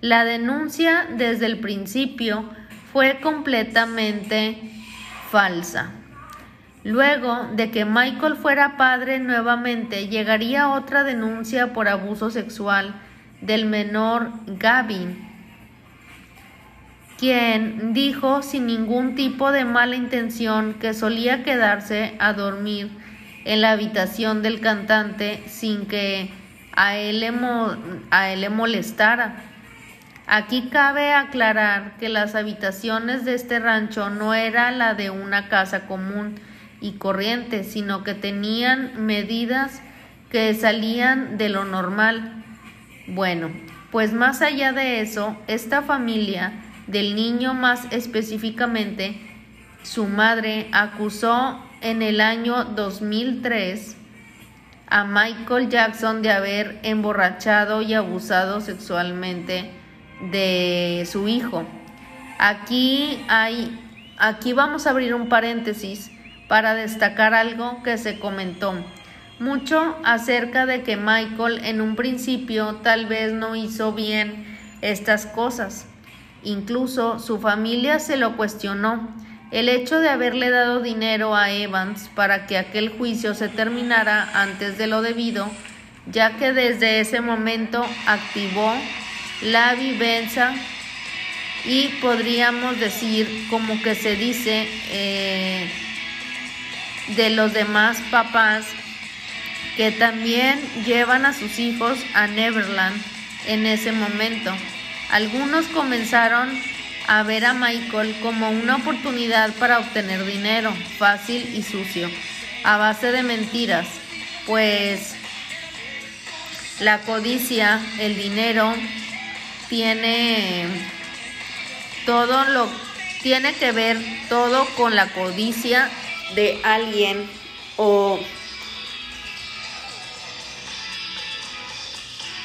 La denuncia desde el principio fue completamente falsa. Luego de que Michael fuera padre nuevamente, llegaría otra denuncia por abuso sexual del menor Gavin, quien dijo sin ningún tipo de mala intención que solía quedarse a dormir en la habitación del cantante sin que a él le, a él le molestara Aquí cabe aclarar que las habitaciones de este rancho no era la de una casa común y corriente, sino que tenían medidas que salían de lo normal. Bueno, pues más allá de eso, esta familia del niño más específicamente, su madre acusó en el año 2003 a Michael Jackson de haber emborrachado y abusado sexualmente de su hijo. Aquí hay, aquí vamos a abrir un paréntesis para destacar algo que se comentó mucho acerca de que Michael en un principio tal vez no hizo bien estas cosas. Incluso su familia se lo cuestionó. El hecho de haberle dado dinero a Evans para que aquel juicio se terminara antes de lo debido, ya que desde ese momento activó la vivencia y podríamos decir como que se dice eh, de los demás papás que también llevan a sus hijos a Neverland en ese momento. Algunos comenzaron a ver a Michael como una oportunidad para obtener dinero fácil y sucio, a base de mentiras, pues la codicia, el dinero, tiene todo lo tiene que ver todo con la codicia de alguien o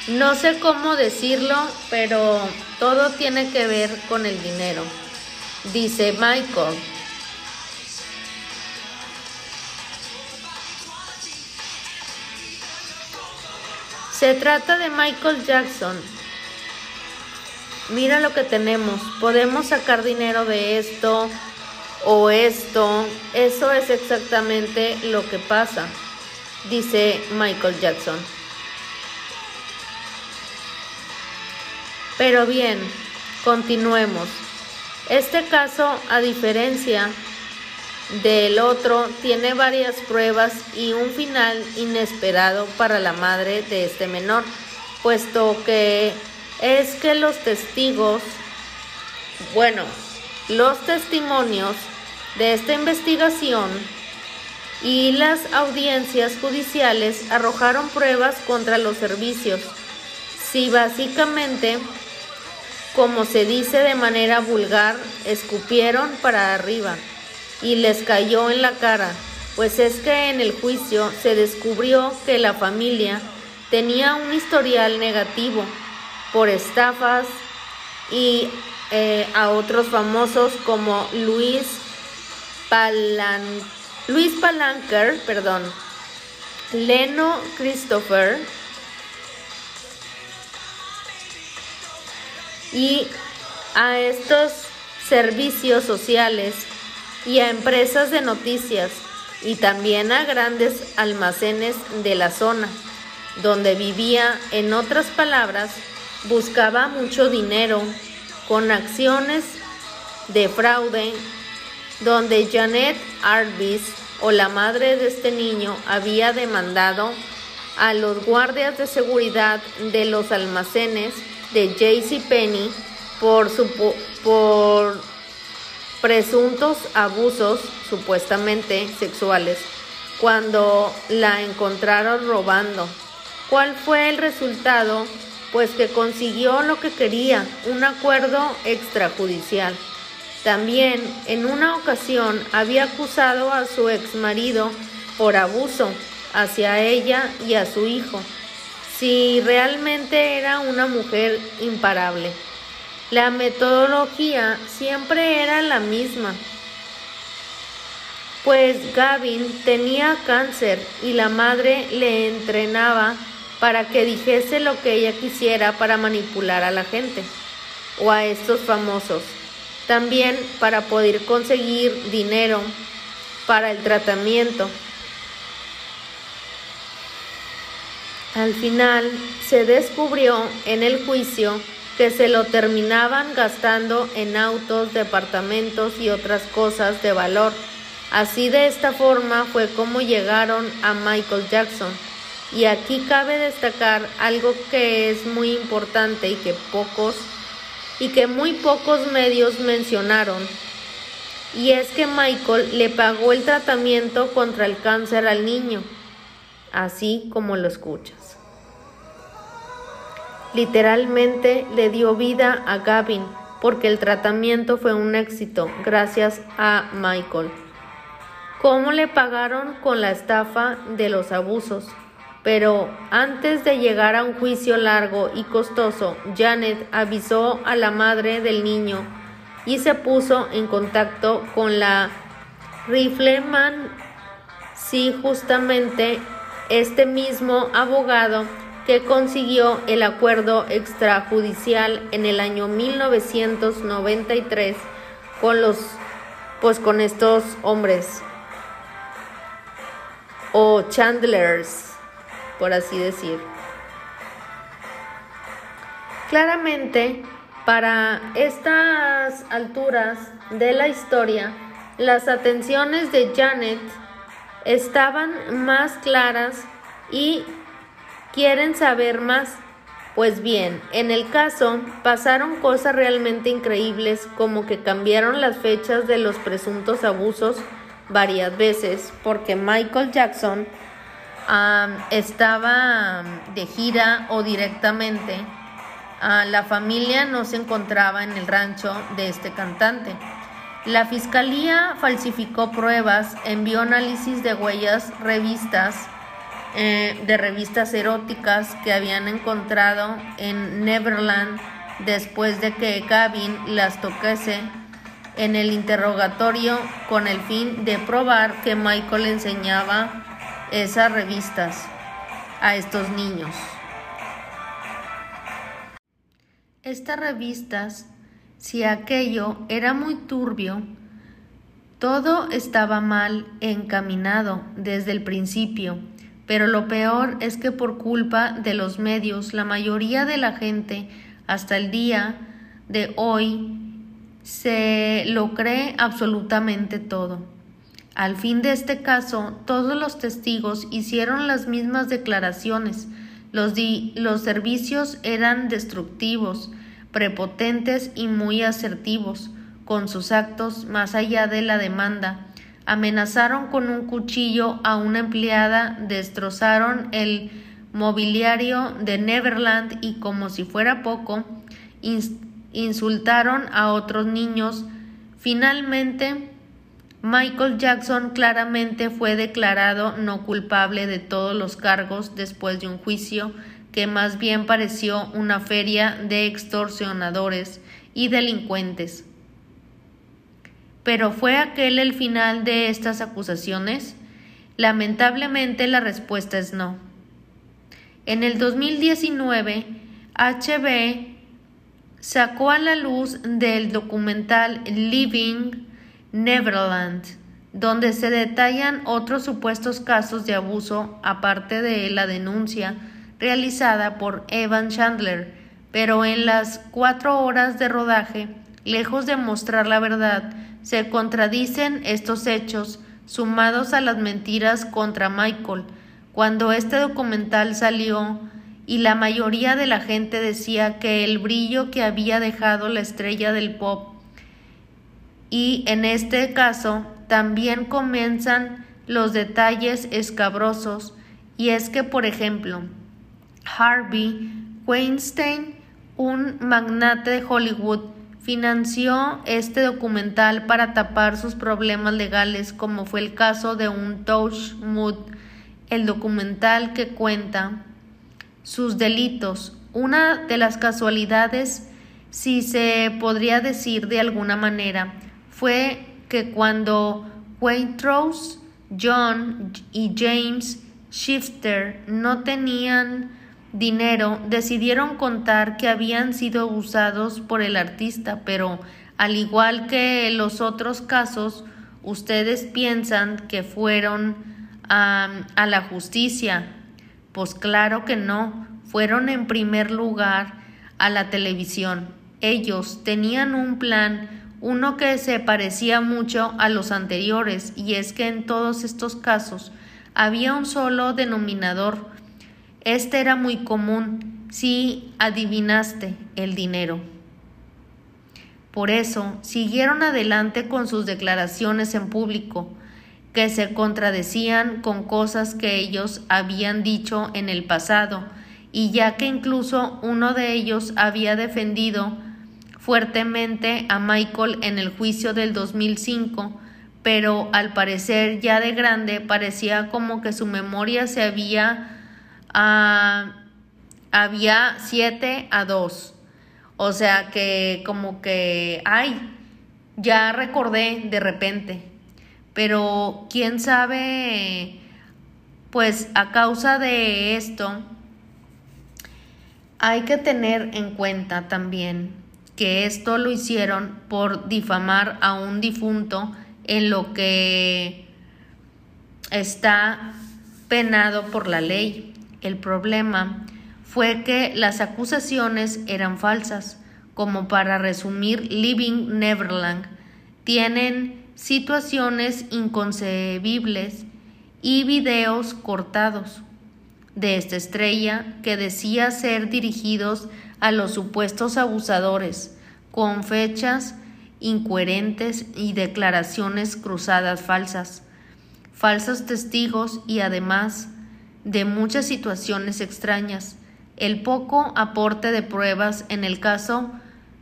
no sé cómo decirlo, pero todo tiene que ver con el dinero. Dice Michael. Se trata de Michael Jackson, mira lo que tenemos, podemos sacar dinero de esto, o esto, eso es exactamente lo que pasa, dice Michael Jackson. Pero bien, continuemos. Este caso, a diferencia del otro, tiene varias pruebas y un final inesperado para la madre de este menor, puesto que es que los testigos, bueno, los testimonios de esta investigación y las audiencias judiciales arrojaron pruebas contra los servicios. Si básicamente, como se dice de manera vulgar, escupieron para arriba y les cayó en la cara, pues es que en el juicio se descubrió que la familia tenía un historial negativo por estafas y eh, a otros famosos como Luis Luis Palanker, perdón, Leno Christopher y a estos servicios sociales y a empresas de noticias y también a grandes almacenes de la zona donde vivía, en otras palabras, buscaba mucho dinero con acciones de fraude donde Janet Arbis o la madre de este niño había demandado a los guardias de seguridad de los almacenes de JC Penny por, por presuntos abusos supuestamente sexuales cuando la encontraron robando. ¿Cuál fue el resultado? Pues que consiguió lo que quería, un acuerdo extrajudicial. También en una ocasión había acusado a su ex marido por abuso hacia ella y a su hijo, si realmente era una mujer imparable. La metodología siempre era la misma, pues Gavin tenía cáncer y la madre le entrenaba para que dijese lo que ella quisiera para manipular a la gente o a estos famosos. También para poder conseguir dinero para el tratamiento. Al final se descubrió en el juicio que se lo terminaban gastando en autos, departamentos y otras cosas de valor. Así de esta forma fue como llegaron a Michael Jackson. Y aquí cabe destacar algo que es muy importante y que pocos y que muy pocos medios mencionaron. Y es que Michael le pagó el tratamiento contra el cáncer al niño, así como lo escuchas. Literalmente le dio vida a Gavin porque el tratamiento fue un éxito gracias a Michael. ¿Cómo le pagaron con la estafa de los abusos? Pero antes de llegar a un juicio largo y costoso, Janet avisó a la madre del niño y se puso en contacto con la Rifleman. Sí, justamente este mismo abogado que consiguió el acuerdo extrajudicial en el año 1993 con los pues con estos hombres o Chandlers por así decir. Claramente, para estas alturas de la historia, las atenciones de Janet estaban más claras y quieren saber más. Pues bien, en el caso pasaron cosas realmente increíbles como que cambiaron las fechas de los presuntos abusos varias veces porque Michael Jackson estaba de gira o directamente, la familia no se encontraba en el rancho de este cantante. La fiscalía falsificó pruebas, envió análisis de huellas, revistas, eh, de revistas eróticas que habían encontrado en Neverland después de que Gavin las toquese en el interrogatorio con el fin de probar que Michael enseñaba esas revistas a estos niños. Estas revistas, si aquello era muy turbio, Todo estaba mal encaminado desde el principio, pero lo peor es que por culpa de los medios la mayoría de la gente hasta el día de hoy se lo cree absolutamente todo. Al fin de este caso, todos los testigos hicieron las mismas declaraciones. Los, los servicios eran destructivos, prepotentes y muy asertivos con sus actos más allá de la demanda. Amenazaron con un cuchillo a una empleada, destrozaron el mobiliario de Neverland y como si fuera poco, insultaron a otros niños. Finalmente, Michael Jackson claramente fue declarado no culpable de todos los cargos después de un juicio que más bien pareció una feria de extorsionadores y delincuentes. Pero ¿fue aquel el final de estas acusaciones? Lamentablemente la respuesta es no. En el 2019, HB sacó a la luz del documental Living Neverland, donde se detallan otros supuestos casos de abuso aparte de la denuncia realizada por Evan Chandler, pero en las cuatro horas de rodaje, lejos de mostrar la verdad, se contradicen estos hechos sumados a las mentiras contra Michael. Cuando este documental salió y la mayoría de la gente decía que el brillo que había dejado la estrella del pop y en este caso también comienzan los detalles escabrosos y es que por ejemplo Harvey Weinstein un magnate de Hollywood financió este documental para tapar sus problemas legales, como fue el caso de un Touch Mood, el documental que cuenta sus delitos. Una de las casualidades, si se podría decir de alguna manera, fue que cuando Waitrose, John y James Shifter no tenían dinero, decidieron contar que habían sido usados por el artista, pero al igual que los otros casos, ustedes piensan que fueron a la justicia. Pues claro que no, fueron en primer lugar a la televisión. Ellos tenían un plan, uno que se parecía mucho a los anteriores, y es que en todos estos casos había un solo denominador, este era muy común si adivinaste el dinero. Por eso siguieron adelante con sus declaraciones en público, que se contradecían con cosas que ellos habían dicho en el pasado, y ya que incluso uno de ellos había defendido fuertemente a Michael en el juicio del 2005, pero al parecer ya de grande parecía como que su memoria se había Ah, había 7 a 2. O sea que como que, ay, ya recordé de repente. Pero quién sabe, pues a causa de esto, hay que tener en cuenta también que esto lo hicieron por difamar a un difunto en lo que está penado por la ley. El problema fue que las acusaciones eran falsas. Como para resumir, Living Neverland tienen situaciones inconcebibles y videos cortados de esta estrella que decía ser dirigidos a los supuestos abusadores, con fechas incoherentes y declaraciones cruzadas falsas, falsos testigos y además de muchas situaciones extrañas. El poco aporte de pruebas en el caso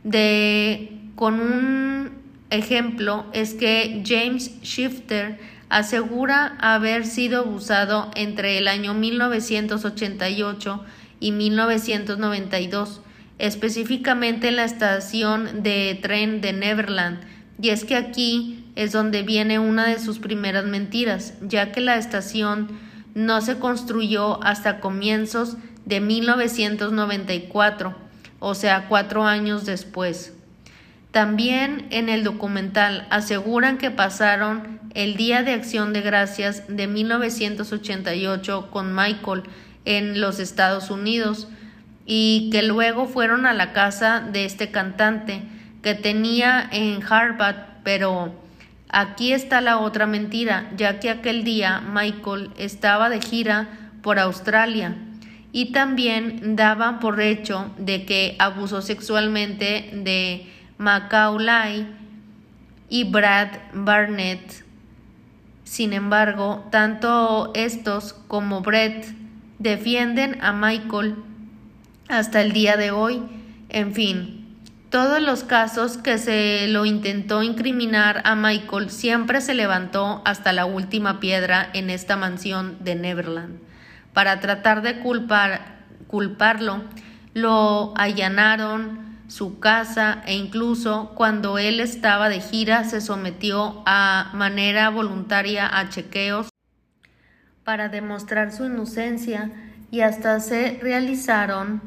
de con un ejemplo es que James Shifter asegura haber sido abusado entre el año 1988 y 1992, específicamente en la estación de tren de Neverland. Y es que aquí es donde viene una de sus primeras mentiras, ya que la estación no se construyó hasta comienzos de 1994, o sea, cuatro años después. También en el documental aseguran que pasaron el Día de Acción de Gracias de 1988 con Michael en los Estados Unidos y que luego fueron a la casa de este cantante que tenía en Harvard, pero aquí está la otra mentira, ya que aquel día Michael estaba de gira por Australia y también daban por hecho de que abusó sexualmente de Macaulay y Brad Barnett. Sin embargo, tanto estos como Brett defienden a Michael hasta el día de hoy. En fin, todos los casos que se lo intentó incriminar a Michael siempre se levantó hasta la última piedra en esta mansión de Neverland. Para tratar de culpar, culparlo, lo allanaron su casa e incluso cuando él estaba de gira se sometió a manera voluntaria a chequeos para demostrar su inocencia y hasta se realizaron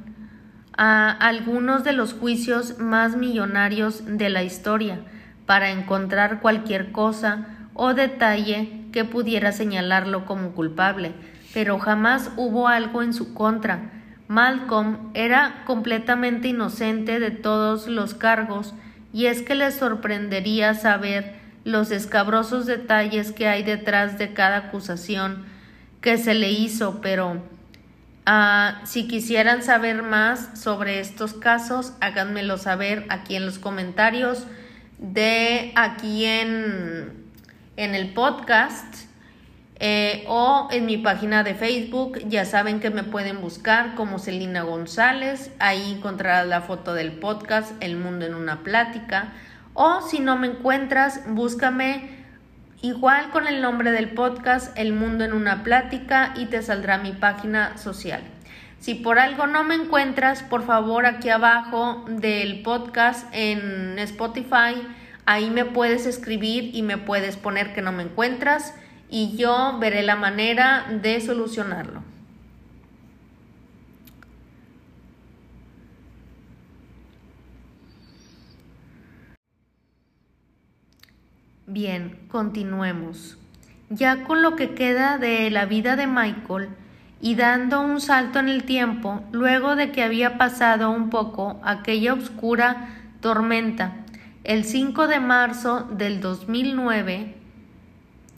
a algunos de los juicios más millonarios de la historia para encontrar cualquier cosa o detalle que pudiera señalarlo como culpable, pero jamás hubo algo en su contra. Malcolm era completamente inocente de todos los cargos y es que le sorprendería saber los escabrosos detalles que hay detrás de cada acusación que se le hizo, pero ah, si quisieran saber más sobre estos casos, háganmelo saber aquí en los comentarios de aquí en, en el podcast eh, o en mi página de Facebook. Ya saben que me pueden buscar como Celina González. Ahí encontrarás la foto del podcast El Mundo en una Plática. O si no me encuentras, búscame Igual con el nombre del podcast El Mundo en una Plática y te saldrá mi página social. Si por algo no me encuentras, por favor aquí abajo del podcast en Spotify, ahí me puedes escribir y me puedes poner que no me encuentras y yo veré la manera de solucionarlo. Bien, continuemos. Ya con lo que queda de la vida de Michael y dando un salto en el tiempo, luego de que había pasado un poco aquella oscura tormenta, el 5 de marzo del 2009,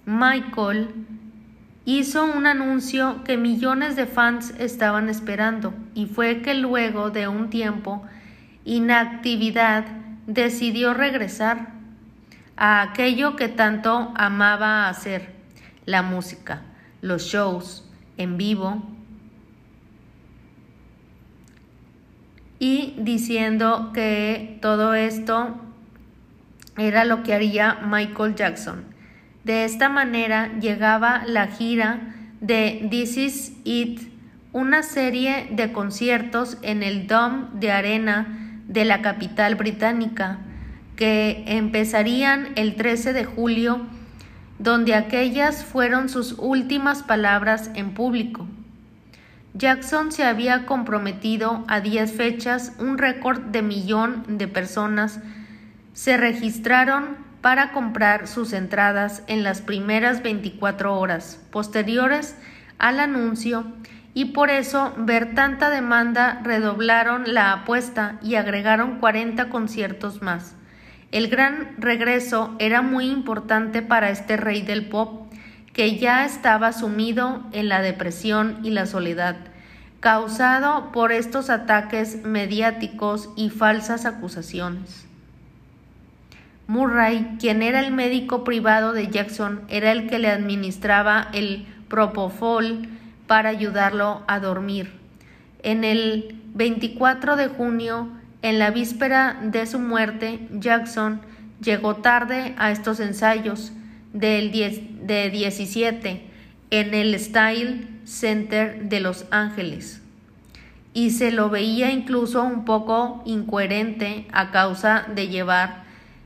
Michael hizo un anuncio que millones de fans estaban esperando y fue que luego de un tiempo inactividad decidió regresar a aquello que tanto amaba hacer, la música, los shows en vivo y diciendo que todo esto era lo que haría Michael Jackson. De esta manera llegaba la gira de This Is It, una serie de conciertos en el Dome de Arena de la capital británica, que empezarían el 13 de julio, donde aquellas fueron sus últimas palabras en público. Jackson se había comprometido a 10 fechas, un récord de millón de personas se registraron para comprar sus entradas en las primeras 24 horas posteriores al anuncio y por eso ver tanta demanda redoblaron la apuesta y agregaron 40 conciertos más. El gran regreso era muy importante para este rey del pop, que ya estaba sumido en la depresión y la soledad, causado por estos ataques mediáticos y falsas acusaciones. Murray, quien era el médico privado de Jackson, era el que le administraba el propofol para ayudarlo a dormir. En el 24 de junio en la víspera de su muerte, Jackson llegó tarde a estos ensayos del de 17 en el Style Center de Los Ángeles y se lo veía incluso un poco incoherente a causa de llevar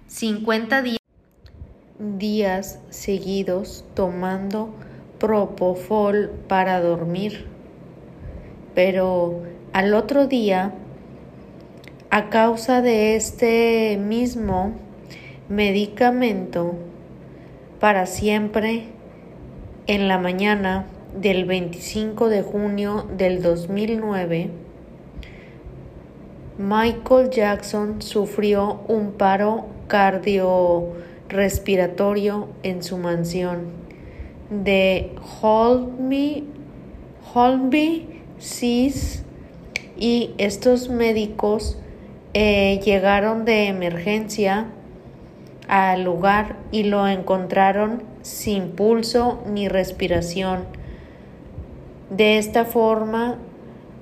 50 días, días seguidos tomando propofol para dormir. Pero al otro día A causa de este mismo medicamento, para siempre, en la mañana del 25 de junio del 2009, Michael Jackson sufrió un paro cardiorrespiratorio en su mansión de Holmby, Holmby Seas y estos médicos eh, llegaron de emergencia al lugar y lo encontraron sin pulso ni respiración. De esta forma,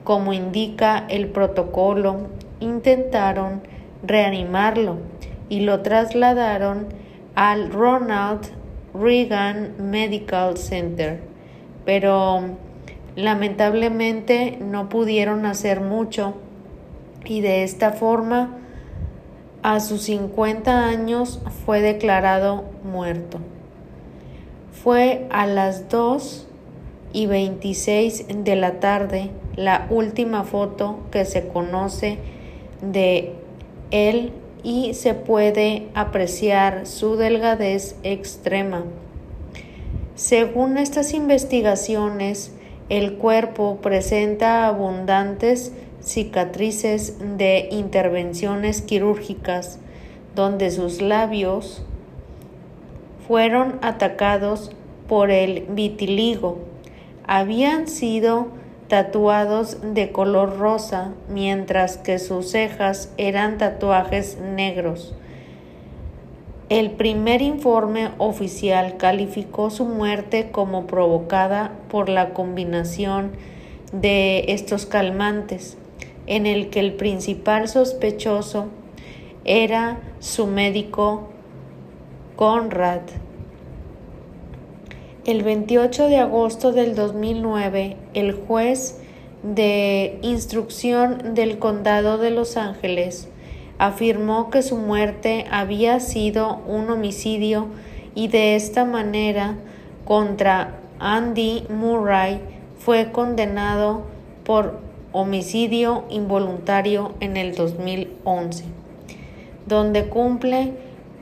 como indica el protocolo, intentaron reanimarlo y lo trasladaron al Ronald Reagan Medical Center, pero lamentablemente no pudieron hacer mucho y de esta forma a sus 50 años fue declarado muerto. Fue a las 2 y 26 de la tarde la última foto que se conoce de él y se puede apreciar su delgadez extrema. Según estas investigaciones, el cuerpo presenta abundantes cicatrices de intervenciones quirúrgicas donde sus labios fueron atacados por el vitiligo. Habían sido tatuados de color rosa, mientras que sus cejas eran tatuajes negros. El primer informe oficial calificó su muerte como provocada por la combinación de estos calmantes en el que el principal sospechoso era su médico Conrad. El 28 de agosto del 2009, el juez de instrucción del condado de Los Ángeles afirmó que su muerte había sido un homicidio y de esta manera contra Andy Murray fue condenado por homicidio involuntario en el 2011, donde cumple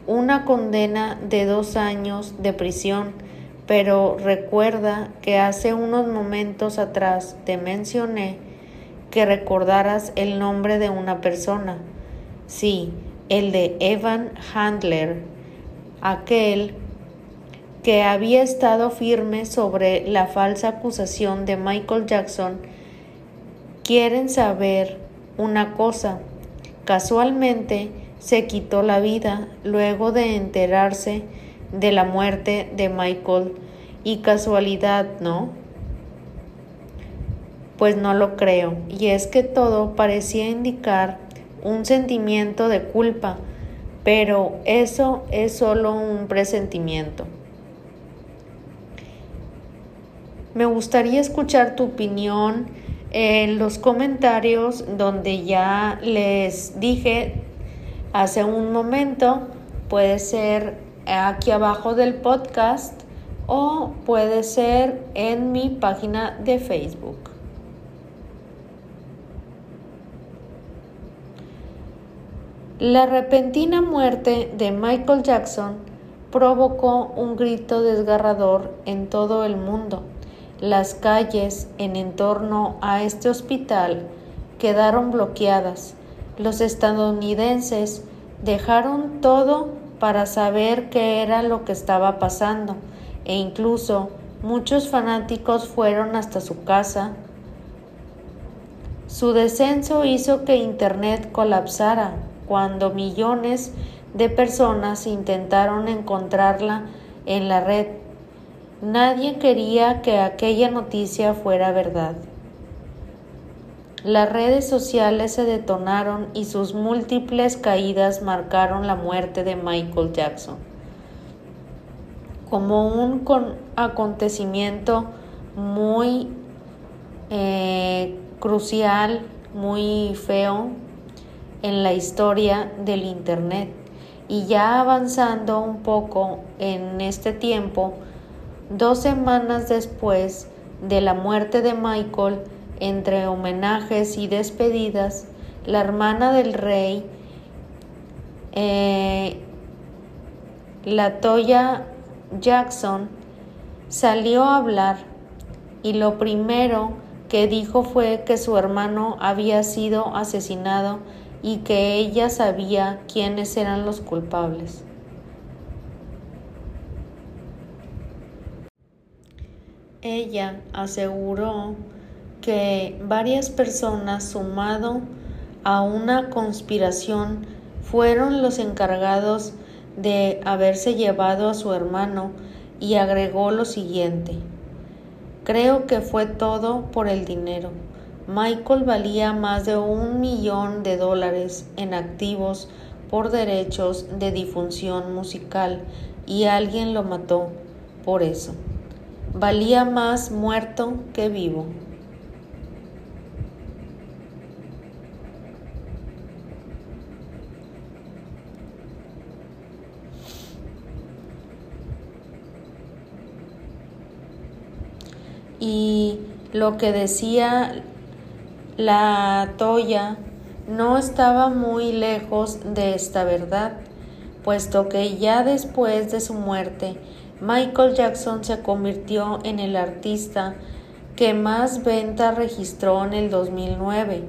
una condena de dos años de prisión, pero recuerda que hace unos momentos atrás te mencioné que recordaras el nombre de una persona. Sí, el de Evan Handler, aquel que había estado firme sobre la falsa acusación de Michael Jackson quieren saber una cosa. Casualmente se quitó la vida luego de enterarse de la muerte de Michael y casualidad, ¿no? Pues no lo creo, y es que todo parecía indicar un sentimiento de culpa, pero eso es solo un presentimiento. Me gustaría escuchar tu opinión en los comentarios donde ya les dije hace un momento, puede ser aquí abajo del podcast o puede ser en mi página de Facebook. La repentina muerte de Michael Jackson provocó un grito desgarrador en todo el mundo. Las calles en entorno a este hospital quedaron bloqueadas. Los estadounidenses dejaron todo para saber qué era lo que estaba pasando e incluso muchos fanáticos fueron hasta su casa. Su descenso hizo que Internet colapsara cuando millones de personas intentaron encontrarla en la red Nadie quería que aquella noticia fuera verdad. Las redes sociales se detonaron y sus múltiples caídas marcaron la muerte de Michael Jackson. Como un acontecimiento muy eh, crucial, muy feo en la historia del Internet. Y ya avanzando un poco en este tiempo, Dos semanas después de la muerte de Michael, entre homenajes y despedidas, la hermana del rey, eh, la Toya Jackson, salió a hablar y lo primero que dijo fue que su hermano había sido asesinado y que ella sabía quiénes eran los culpables. Ella aseguró que varias personas sumado a una conspiración fueron los encargados de haberse llevado a su hermano y agregó lo siguiente. Creo que fue todo por el dinero. Michael valía más de un millón de dólares en activos por derechos de difusión musical y alguien lo mató por eso. Valía más muerto que vivo. y lo que decía la Toya no estaba muy lejos de esta verdad, puesto que ya después de su muerte, Michael Jackson se convirtió en el artista que más ventas registró en el 2009,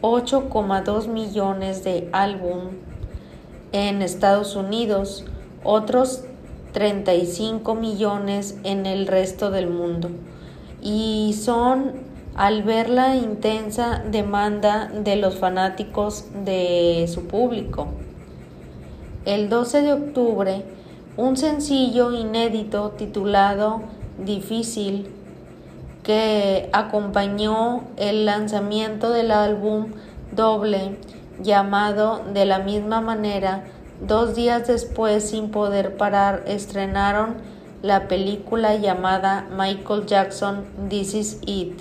8,2 millones de álbum en Estados Unidos, otros 35 millones en el resto del mundo y son al ver la intensa demanda de los fanáticos de su público. El 12 de octubre, un sencillo inédito titulado Difícil que acompañó el lanzamiento del álbum doble llamado de la misma manera, dos días después sin poder parar estrenaron la película llamada Michael Jackson This Is It.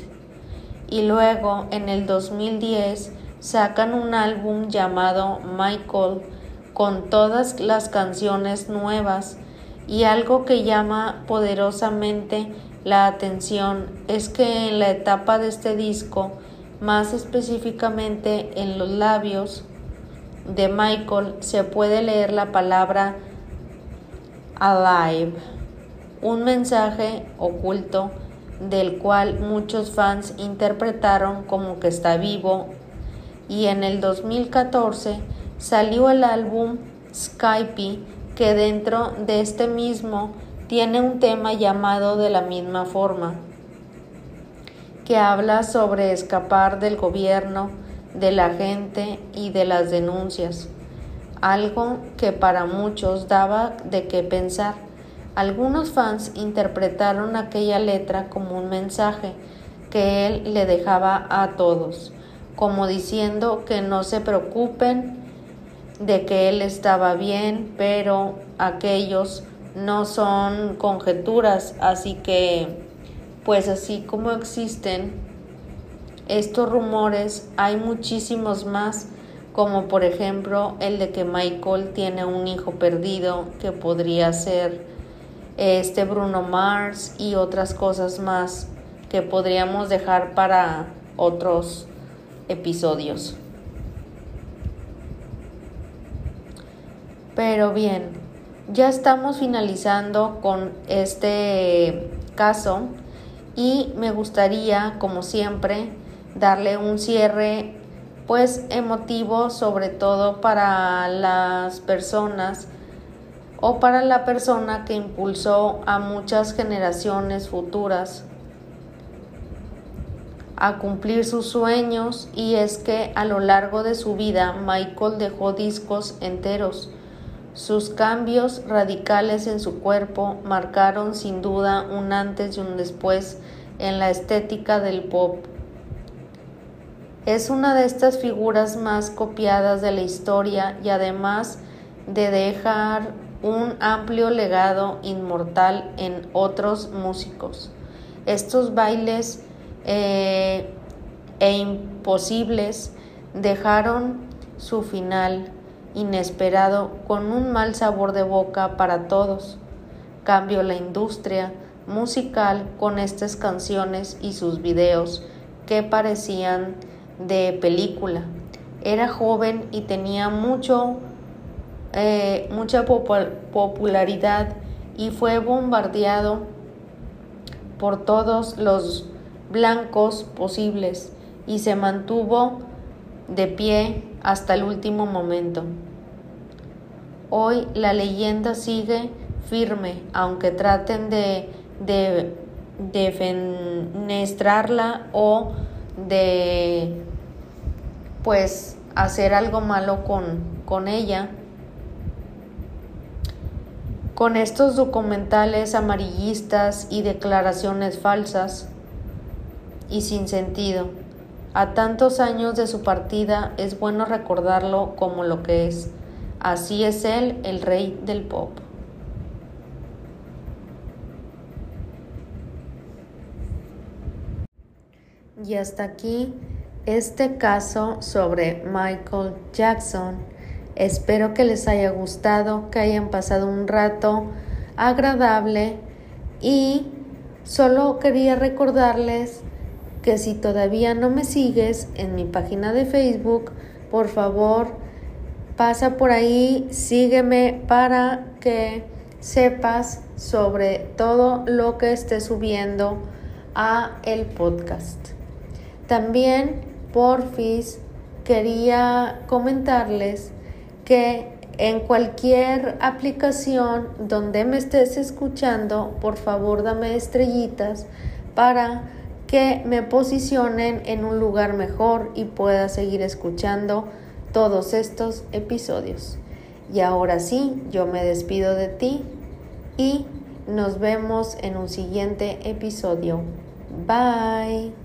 Y luego en el 2010 sacan un álbum llamado Michael con todas las canciones nuevas y algo que llama poderosamente la atención es que en la etapa de este disco, más específicamente en los labios de Michael, se puede leer la palabra alive un mensaje oculto del cual muchos fans interpretaron como que está vivo y en el 2014 salió el álbum Skype que dentro de este mismo tiene un tema llamado de la misma forma que habla sobre escapar del gobierno, de la gente y de las denuncias, algo que para muchos daba de qué pensar. Algunos fans interpretaron aquella letra como un mensaje que él le dejaba a todos, como diciendo que no se preocupen de que él estaba bien, pero aquellos no son conjeturas, así que pues así como existen estos rumores, hay muchísimos más, como por ejemplo el de que Michael tiene un hijo perdido que podría ser este Bruno Mars y otras cosas más que podríamos dejar para otros episodios. Pero bien, ya estamos finalizando con este caso y me gustaría, como siempre, darle un cierre pues emotivo sobre todo para las personas o para la persona que impulsó a muchas generaciones futuras a cumplir sus sueños y es que a lo largo de su vida Michael dejó discos enteros. Sus cambios radicales en su cuerpo marcaron sin duda un antes y un después en la estética del pop. Es una de estas figuras más copiadas de la historia y además de dejar un amplio legado inmortal en otros músicos. Estos bailes eh, e imposibles dejaron su final inesperado con un mal sabor de boca para todos. Cambió la industria musical con estas canciones y sus videos que parecían de película. Era joven y tenía mucho, eh, mucha popularidad y fue bombardeado por todos los blancos posibles y se mantuvo de pie hasta el último momento. Hoy la leyenda sigue firme, aunque traten de, de, defenestrarla o de pues hacer algo malo con, con ella. Con estos documentales amarillistas y declaraciones falsas y sin sentido. A tantos años de su partida es bueno recordarlo como lo que es. Así es él, el rey del pop. Y hasta aquí este caso sobre Michael Jackson. Espero que les haya gustado, que hayan pasado un rato agradable y solo quería recordarles que si todavía no me sigues en mi página de Facebook, por favor pasa por ahí, sígueme para que sepas sobre todo lo que esté subiendo a el podcast. También, porfis, quería comentarles que en cualquier aplicación donde me estés escuchando, por favor dame estrellitas para que me posicionen en un lugar mejor y pueda seguir escuchando todos estos episodios. Y ahora sí, yo me despido de ti y nos vemos en un siguiente episodio. Bye.